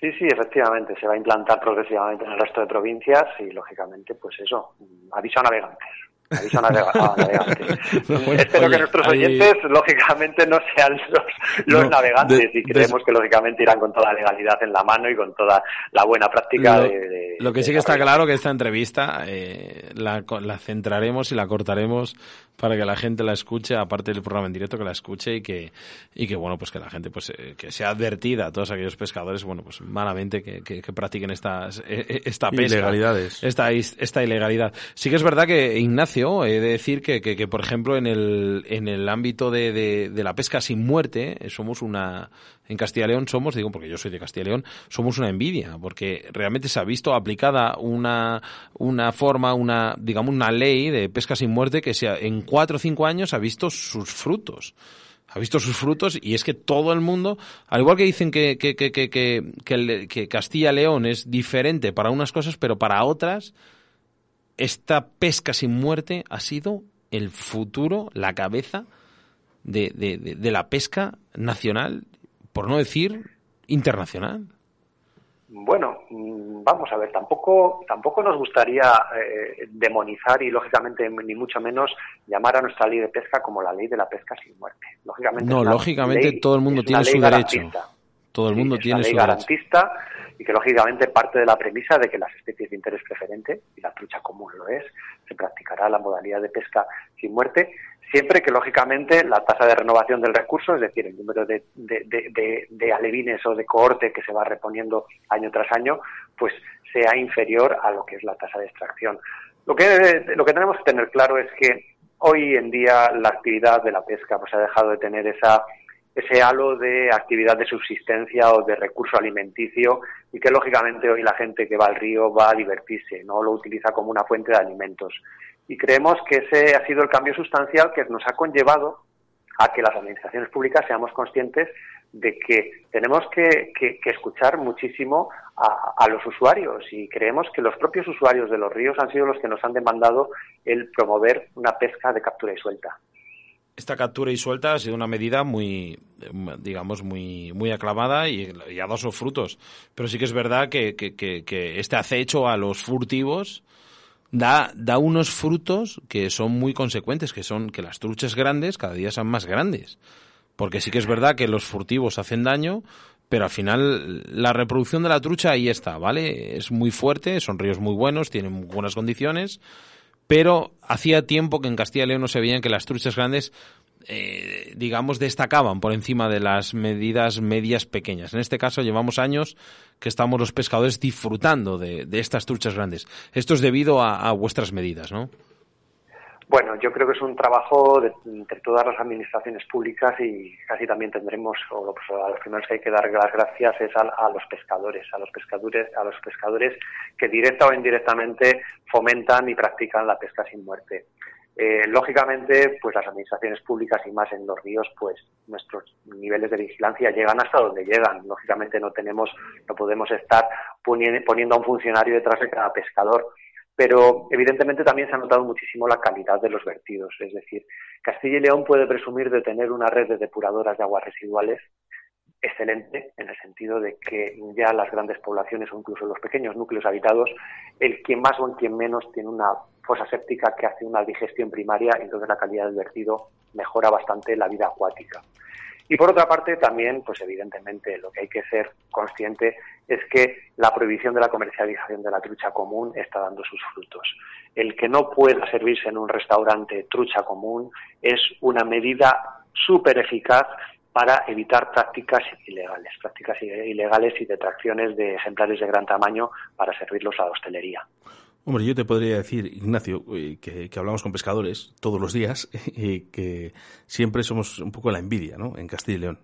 Sí, sí, efectivamente, se va a implantar progresivamente en el resto de provincias y, lógicamente, pues eso, aviso a navegantes. Aviso a navega- a navegantes. No, bueno, Espero oye, que nuestros oyentes, lógicamente, no sean los, los No, navegantes de- y de- creemos que, lógicamente, irán con toda la legalidad en la mano y con toda la buena práctica Lo, de, de- lo que de sí que está claro que esta entrevista eh, la, la centraremos y la cortaremos para que la gente la escuche, aparte del programa en directo, que la escuche y que, y que bueno, pues que la gente pues eh, que sea advertida a todos aquellos pescadores, bueno, pues malamente que, que, que practiquen estas, eh, eh, esta pesca. Ilegalidades. Esta, esta ilegalidad. Sí que es verdad que, Ignacio, he de decir que, que, que, por ejemplo, en el, en el ámbito de, de, de la pesca sin muerte, eh, somos una, en Castilla y León somos, digo porque yo soy de Castilla y León, somos una envidia, porque realmente se ha visto aplicada una, una forma, una, digamos, una ley de pesca sin muerte que sea, en cuatro o cinco años ha visto sus frutos. Ha visto sus frutos y es que todo el mundo, al igual que dicen que, que, que, que, Castilla-León es diferente para unas cosas, pero para otras, esta pesca sin muerte ha sido el futuro, la cabeza de- de la pesca nacional, por no decir internacional. Bueno, mm, vamos a ver, tampoco, tampoco nos gustaría eh, demonizar y, lógicamente, ni mucho menos llamar a nuestra ley de pesca como la ley de la pesca sin muerte. Lógicamente, No, es una lógicamente ley- todo el mundo es una tiene su ley derecho. Todo el Sí, mundo es tiene una ley su derecho. garantista y que lógicamente parte de la premisa de que las especies de interés preferente, y la trucha común lo es, se practicará la modalidad de pesca sin muerte, siempre que lógicamente la tasa de renovación del recurso, es decir, el número de, de, de- de- alevines o de cohorte que se va reponiendo año tras año, pues sea inferior a lo que es la tasa de extracción. Lo que, lo que tenemos que tener claro es que hoy en día la actividad de la pesca pues ha dejado de tener esa ese halo de actividad de subsistencia o de recurso alimenticio y que lógicamente hoy la gente que va al río va a divertirse, no lo utiliza como una fuente de alimentos. Y creemos que ese ha sido el cambio sustancial que nos ha conllevado a que las administraciones públicas seamos conscientes de que tenemos que, que- que escuchar muchísimo a, a los usuarios y creemos que los propios usuarios de los ríos han sido los que nos han demandado el promover una pesca de captura y suelta. esta captura y suelta ha sido una medida muy, digamos, muy, muy aclamada y, y ha dado sus frutos. Pero sí que es verdad que, que este acecho a los furtivos da, da unos frutos que son muy consecuentes, que son que las truchas grandes cada día son más grandes. Porque sí que es verdad que los furtivos hacen daño, pero al final la reproducción de la trucha ahí está, ¿vale? Es muy fuerte, son ríos muy buenos, tienen buenas condiciones, pero hacía tiempo que en Castilla y León no se veían que las truchas grandes, eh, digamos, destacaban por encima de las medidas medias pequeñas. En este caso llevamos años que estamos los pescadores disfrutando de, estas truchas grandes. Esto es debido a, vuestras medidas, ¿no? Bueno, yo creo que es un trabajo de, entre todas las administraciones públicas y casi también tendremos, o pues, a los primeros que hay que dar las gracias es a los pescadores, a los pescadores, a los pescadores que directa o indirectamente fomentan y practican la pesca sin muerte. Eh, lógicamente, pues las administraciones públicas y más en los ríos, pues nuestros niveles de vigilancia llegan hasta donde llegan. Lógicamente no tenemos, no podemos estar poni- poniendo a un funcionario detrás de cada pescador pero evidentemente también se ha notado muchísimo la calidad de los vertidos. Es decir, Castilla y León puede presumir de tener una red de depuradoras de aguas residuales excelente en el sentido de que ya las grandes poblaciones o incluso los pequeños núcleos habitados, el quien más o en quien menos tiene una fosa séptica que hace una digestión primaria y entonces la calidad del vertido mejora bastante la vida acuática. Y por otra parte, también, pues evidentemente, lo que hay que ser consciente es que la prohibición de la comercialización de la trucha común está dando sus frutos. El que no pueda servirse en un restaurante trucha común es una medida súper eficaz para evitar prácticas ilegales, prácticas ilegales y detracciones de ejemplares de gran tamaño para servirlos a la hostelería. Hombre, yo te podría decir, Ignacio, eh, que, hablamos con pescadores todos los días y que siempre somos un poco la envidia, ¿no? En Castilla y León.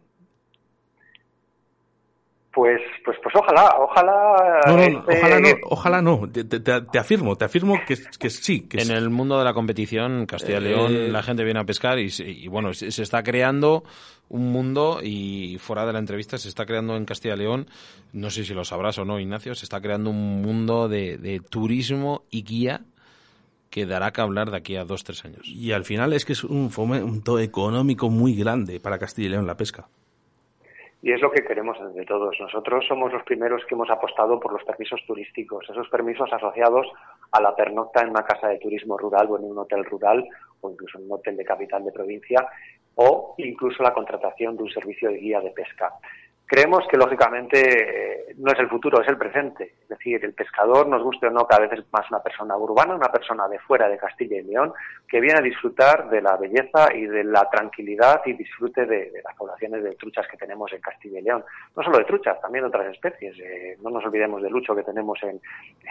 Pues, pues, pues ojalá, ojalá. No, no, ojalá no, ojalá no. Te, afirmo, te afirmo que, que sí. Que en el mundo de la competición, Castilla y León, eh, la gente viene a pescar y, y, bueno, se, está creando un mundo y fuera de la entrevista se está creando en Castilla y León, no sé si lo sabrás o no, Ignacio, se está creando un mundo de, de turismo y guía que dará que hablar de aquí a dos, tres años. Y al final es que es un fomento económico muy grande para Castilla y León la pesca. Y es lo que queremos entre todos. Nosotros somos los primeros que hemos apostado por los permisos turísticos, esos permisos asociados a la pernocta en una casa de turismo rural o en un hotel rural o incluso en un hotel de capital de provincia o incluso la contratación de un servicio de guía de pesca. Creemos que, lógicamente, no es el futuro, es el presente. Es decir, el pescador, nos guste o no, cada vez es más una persona urbana, una persona de fuera de Castilla y León, que viene a disfrutar de la belleza y de la tranquilidad y disfrute de, las poblaciones de truchas que tenemos en Castilla y León. No solo de truchas, también de otras especies. Eh, no nos olvidemos del lucho que tenemos en,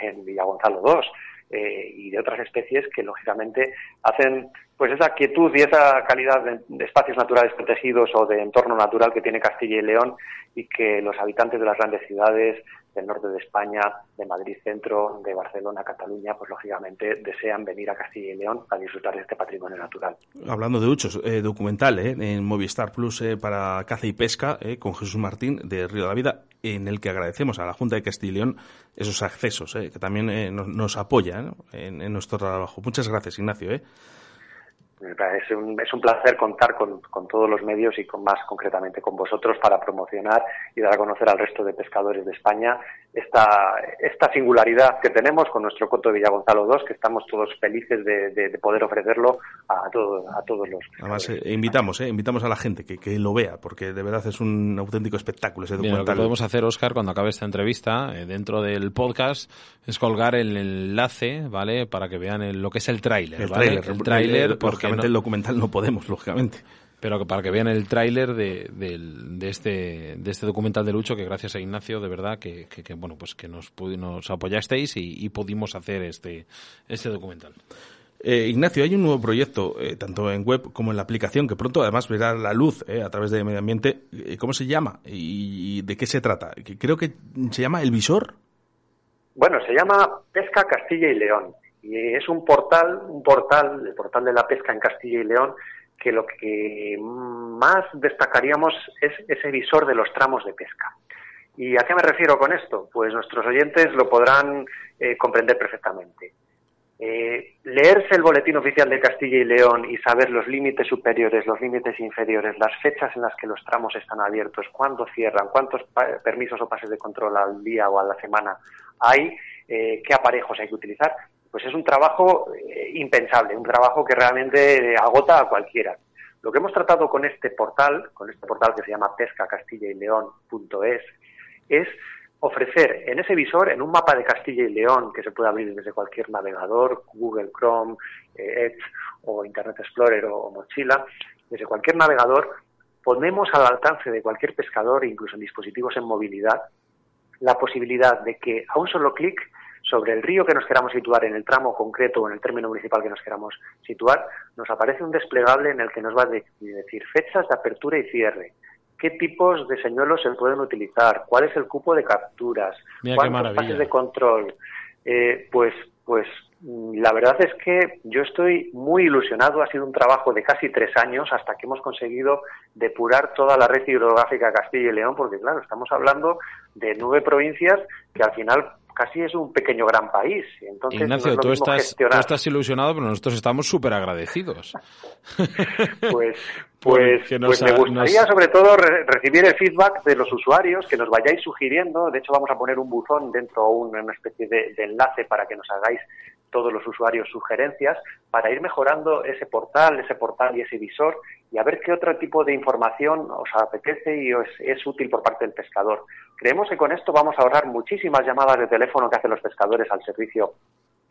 en Villagonzalo II. Eh, y de otras especies que lógicamente hacen pues esa quietud y esa calidad de, espacios naturales protegidos o de entorno natural que tiene Castilla y León y que los habitantes de las grandes ciudades del norte de España, de Madrid Centro, de Barcelona, Cataluña, pues lógicamente desean venir a Castilla y León a disfrutar de este patrimonio natural. Hablando de muchos, eh, documental eh, en Movistar Plus eh, para caza y pesca con Jesús Martín de Río de la Vida, en el que agradecemos a la Junta de Castilla y León esos accesos, que también nos, apoya en, en, nuestro trabajo. Muchas gracias, Ignacio. Es un, es un placer contar con, con, todos los medios y con más concretamente con vosotros para promocionar y dar a conocer al resto de pescadores de España esta, esta singularidad que tenemos con nuestro coto de Villagonzalo II, que estamos todos felices de, de, poder ofrecerlo a, todo, a todos los. Además, eh, invitamos, eh, invitamos a la gente que, que, lo vea, porque de verdad es un auténtico espectáculo ese documental. lo que podemos hacer, Oscar, cuando acabe esta entrevista, eh, dentro del podcast, es colgar el enlace, ¿vale? Para que vean lo que es el tráiler, el ¿vale? el tráiler, porque el documental no podemos, lógicamente. Pero para que vean el tráiler de, de, este, de este documental de Lucho, que gracias a Ignacio, de verdad, que, que, bueno, pues que nos, nos apoyasteis y, pudimos hacer este, este documental. Eh, Ignacio, hay un nuevo proyecto, eh, tanto en web como en la aplicación, que pronto además verá la luz eh, a través de Medio Ambiente. ¿Cómo se llama y de qué se trata? Creo que se llama El Visor. Bueno, se llama Pesca Castilla y León y es un portal, un portal, el portal de la pesca en Castilla y León, que lo que más destacaríamos es ese visor de los tramos de pesca. ¿Y a qué me refiero con esto? Pues nuestros oyentes lo podrán eh, comprender perfectamente. Eh, leerse el boletín oficial de Castilla y León y saber los límites superiores, los límites inferiores, las fechas en las que los tramos están abiertos, cuándo cierran, cuántos permisos o pases de control al día o a la semana hay, eh, qué aparejos hay que utilizar, pues es un trabajo eh, impensable, un trabajo que realmente agota a cualquiera. Lo que hemos tratado con este portal, con este portal que se llama pescacastillaYleón.es, es ofrecer en ese visor, en un mapa de Castilla y León que se puede abrir desde cualquier navegador, Google Chrome, eh, Edge o Internet Explorer o Mochila, desde cualquier navegador, ponemos al alcance de cualquier pescador, incluso en dispositivos en movilidad, la posibilidad de que a un solo clic sobre el río que nos queramos situar, en el tramo concreto o en el término municipal que nos queramos situar, nos aparece un desplegable en el que nos va a decir fechas de apertura y cierre, qué tipos de señuelos se pueden utilizar, cuál es el cupo de capturas, cuántos pases de control. Eh, pues, pues la verdad es que yo estoy muy ilusionado. Ha sido un trabajo de casi tres años hasta que hemos conseguido depurar toda la red hidrográfica de Castilla y León, porque claro, estamos hablando de nueve provincias que al final casi es un pequeño gran país. Entonces, Ignacio, tú, estás, tú estás ilusionado, pero nosotros estamos súper agradecidos. pues, Pues, pues me gustaría nos- sobre todo re- recibir el feedback de los usuarios, que nos vayáis sugiriendo. De hecho, vamos a poner un buzón dentro, un- una especie de, de enlace para que nos hagáis todos los usuarios sugerencias para ir mejorando ese portal, ese portal y ese visor y a ver qué otro tipo de información os apetece y os es útil por parte del pescador. Creemos que con esto vamos a ahorrar muchísimas llamadas de teléfono que hacen los pescadores al servicio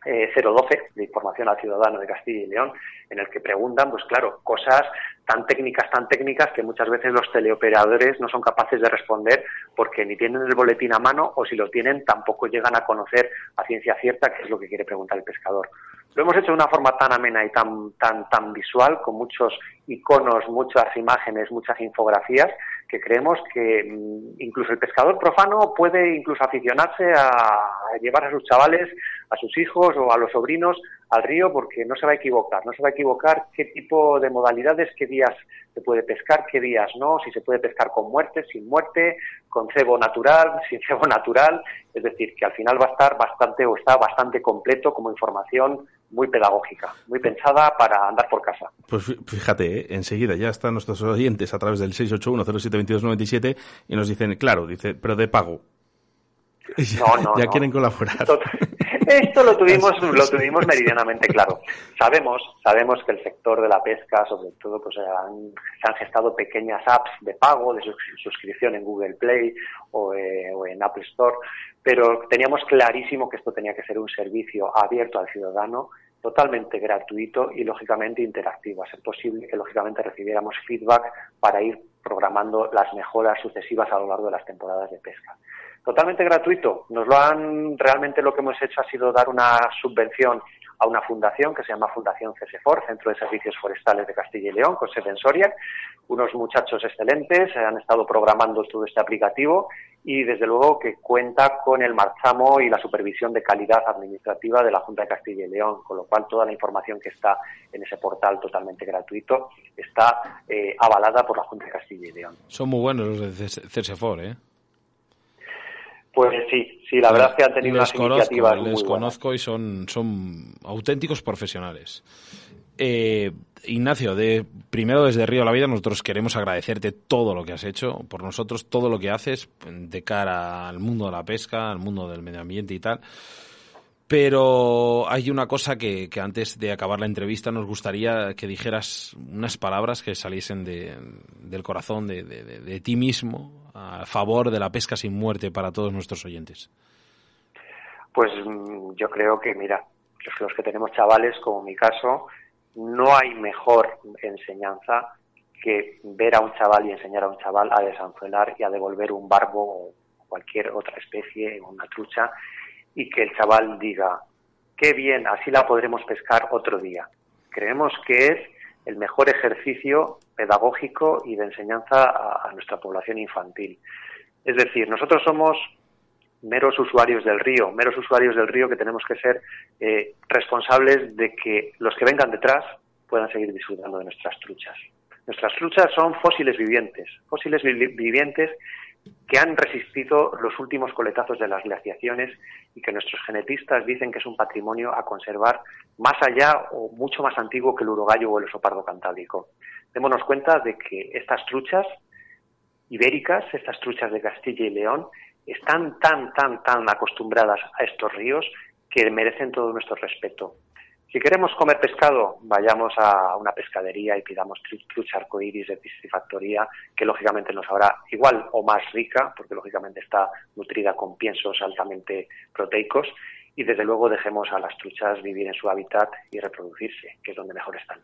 eh, 012 de información al ciudadano de Castilla y León, en el que preguntan, pues claro, cosas tan técnicas, tan técnicas que muchas veces los teleoperadores no son capaces de responder porque ni tienen el boletín a mano o si lo tienen tampoco llegan a conocer a ciencia cierta qué es lo que quiere preguntar el pescador. Lo hemos hecho de una forma tan amena y tan, tan, tan visual, con muchos iconos, muchas imágenes, muchas infografías, que creemos que mm, incluso el pescador profano puede incluso aficionarse a llevar a sus chavales, a sus hijos o a los sobrinos al río porque no se va a equivocar, no se va a equivocar qué tipo de modalidades, qué días se puede pescar, qué días no, si se puede pescar con muerte, sin muerte, con cebo natural, sin cebo natural, es decir, que al final va a estar bastante o está bastante completo como información muy pedagógica, muy pensada para andar por casa. Pues fí- fíjate, ¿eh? enseguida ya están nuestros oyentes a través del 681072297 y nos dicen, claro, dice, pero de pago. No, no, ya no. quieren colaborar. Esto lo tuvimos, lo tuvimos meridianamente claro. Sabemos, sabemos que el sector de la pesca, sobre todo, pues han- se han gestado pequeñas apps de pago, de sus- suscripción en Google Play o, eh, o en Apple Store, pero teníamos clarísimo que esto tenía que ser un servicio abierto al ciudadano, totalmente gratuito y lógicamente interactivo, a ser posible que lógicamente recibiéramos feedback para ir programando las mejoras sucesivas a lo largo de las temporadas de pesca totalmente gratuito. Nos lo han, realmente lo que hemos hecho ha sido dar una subvención a una fundación que se llama Fundación CSFOR, Centro de Servicios Forestales de Castilla y León, con sede en Soria. Unos muchachos excelentes han estado programando todo este aplicativo y desde luego que cuenta con el marchamo y la supervisión de calidad administrativa de la Junta de Castilla y León, con lo cual toda la información que está en ese portal totalmente gratuito está eh, avalada por la Junta de Castilla y León. Son muy buenos los de CSFOR, ¿eh? Pues sí, sí, la verdad es que han tenido les unas iniciativas muy les buenas. conozco y son, son auténticos profesionales. Eh, Ignacio, de, primero desde Río de la Vida nosotros queremos agradecerte todo lo que has hecho por nosotros, todo lo que haces de cara al mundo de la pesca, al mundo del medio ambiente y tal. Pero hay una cosa que, que antes de acabar la entrevista nos gustaría que dijeras unas palabras que saliesen de- del corazón de- de ti mismo a favor de la pesca sin muerte para todos nuestros oyentes. Pues mm, yo creo que, mira, los, que tenemos chavales, como mi caso, no hay mejor enseñanza que ver a un chaval y enseñar a un chaval a desanzuelar y a devolver un barbo o cualquier otra especie, una trucha, y que el chaval diga, qué bien, así la podremos pescar otro día. Creemos que es el mejor ejercicio pedagógico y de enseñanza a, nuestra población infantil. Es decir, nosotros somos meros usuarios del río, meros usuarios del río que tenemos que ser eh, responsables de que los que vengan detrás puedan seguir disfrutando de nuestras truchas. Nuestras truchas son fósiles vivientes, fósiles vi- vivientes que han resistido los últimos coletazos de las glaciaciones y que nuestros genetistas dicen que es un patrimonio a conservar más allá o mucho más antiguo que el urogallo o el oso pardo cantábrico. Démonos cuenta de que estas truchas ibéricas, estas truchas de Castilla y León, están tan, tan, tan acostumbradas a estos ríos que merecen todo nuestro respeto. Si queremos comer pescado, vayamos a una pescadería y pidamos tru- trucha arcoíris de piscifactoría, que lógicamente nos habrá igual o más rica, porque lógicamente está nutrida con piensos altamente proteicos, y desde luego dejemos a las truchas vivir en su hábitat y reproducirse, que es donde mejor están.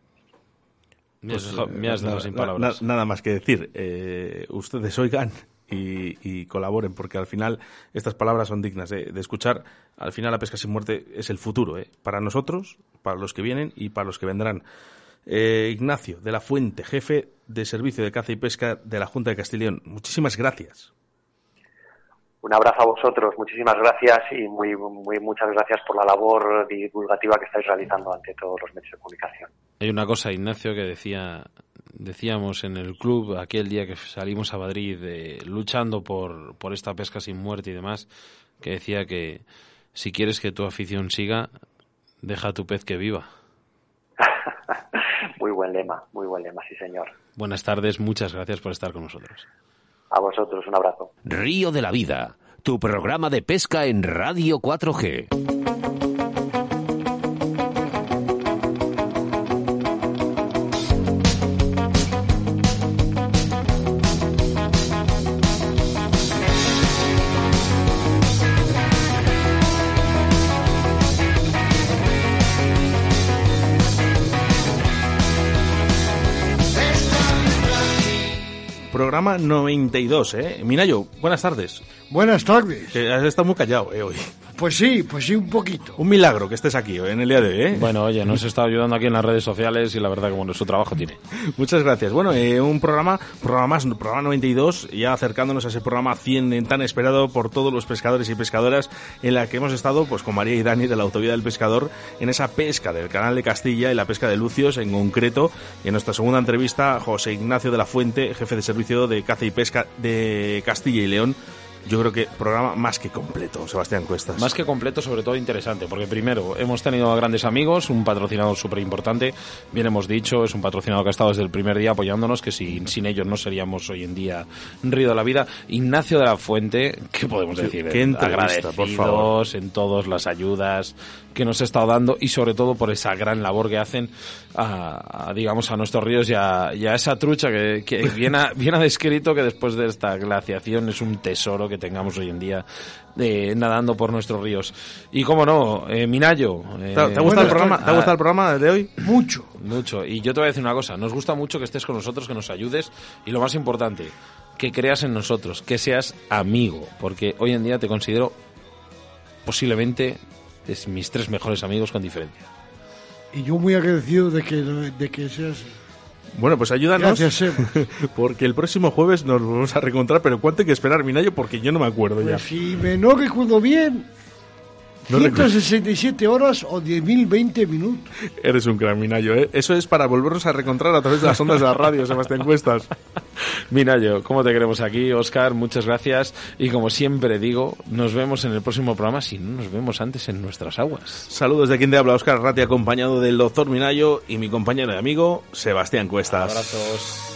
Me has Pues, dejado- me has dejado nada, sin palabras. na- nada más que decir. Eh, ustedes oigan y, y colaboren, porque al final estas palabras son dignas de, de escuchar. Al final la pesca sin muerte es el futuro, ¿eh? para nosotros, para los que vienen y para los que vendrán. Eh, Ignacio de la Fuente, jefe de Servicio de Caza y Pesca de la Junta de Castileón, muchísimas gracias. Un abrazo a vosotros, muchísimas gracias y muy, muy muchas gracias por la labor divulgativa que estáis realizando ante todos los medios de comunicación. Hay una cosa, Ignacio, que decía, decíamos en el club aquel día que salimos a Madrid eh, luchando por, por esta pesca sin muerte y demás, que decía que si quieres que tu afición siga, deja a tu pez que viva. Muy buen lema, muy buen lema, sí señor. Buenas tardes, muchas gracias por estar con nosotros. A vosotros, un abrazo. Río de la Vida, tu programa de pesca en Radio 4G. Programa 92, ¿eh? Minayo, buenas tardes. Buenas tardes. Que has estado muy callado, ¿eh? Hoy. Pues sí, pues sí, un poquito. Un milagro que estés aquí en el día de hoy, ¿eh? Bueno, oye, nos está ayudando aquí en las redes sociales y la verdad que bueno, su trabajo tiene. Muchas gracias. Bueno, eh, un programa, programa más, programa 92, ya acercándonos a ese programa 100 tan esperado por todos los pescadores y pescadoras, en la que hemos estado pues con María y Dani de la Autovía del Pescador en esa pesca del Canal de Castilla y la pesca de Lucios en concreto. Y en nuestra segunda entrevista, José Ignacio de la Fuente, jefe de servicio de caza y pesca de Castilla y León. Yo creo que programa más que completo, Sebastián Cuestas. Más que completo, sobre todo interesante, porque primero hemos tenido a grandes amigos, un patrocinador súper importante, bien hemos dicho, es un patrocinador que ha estado desde el primer día apoyándonos, que sin, sin ellos no seríamos hoy en día Río de la Vida. Ignacio de la Fuente, ¿qué podemos decir? qué entrevista, por favor. En todas las ayudas que nos ha estado dando y sobre todo por esa gran labor que hacen a, a, digamos a nuestros ríos y a, y a esa trucha que, que bien, ha, bien ha descrito que después de esta glaciación es un tesoro que tengamos hoy en día eh, nadando por nuestros ríos. Y cómo no, eh, Minayo. eh, ¿Te, ha gustado el programa, ¿Te ha gustado el programa de hoy? Mucho. Mucho. Y yo te voy a decir una cosa, nos gusta mucho que estés con nosotros, que nos ayudes y lo más importante, que creas en nosotros, que seas amigo, porque hoy en día te considero posiblemente es mis tres mejores amigos con diferencia. Y yo muy agradecido de que, de que seas... Bueno, pues ayúdanos. Gracias. Porque el próximo jueves nos vamos a reencontrar, pero ¿cuánto hay que esperar, Minayo? Porque yo no me acuerdo Pues ya. si me no recuerdo bien, No recuerdo. 167 horas o 10.020 minutos. Eres un gran Minayo, ¿eh? Eso es para volvernos a reencontrar a través de las ondas de la radio, Sebastián Cuestas. Minayo, ¿cómo te queremos aquí? Oscar, muchas gracias. Y como siempre digo, nos vemos en el próximo programa, si no nos vemos antes en nuestras aguas. Saludos de quien te habla, Oscar Ratti, acompañado del doctor Minayo y mi compañero y amigo, Sebastián Cuestas. Abrazos.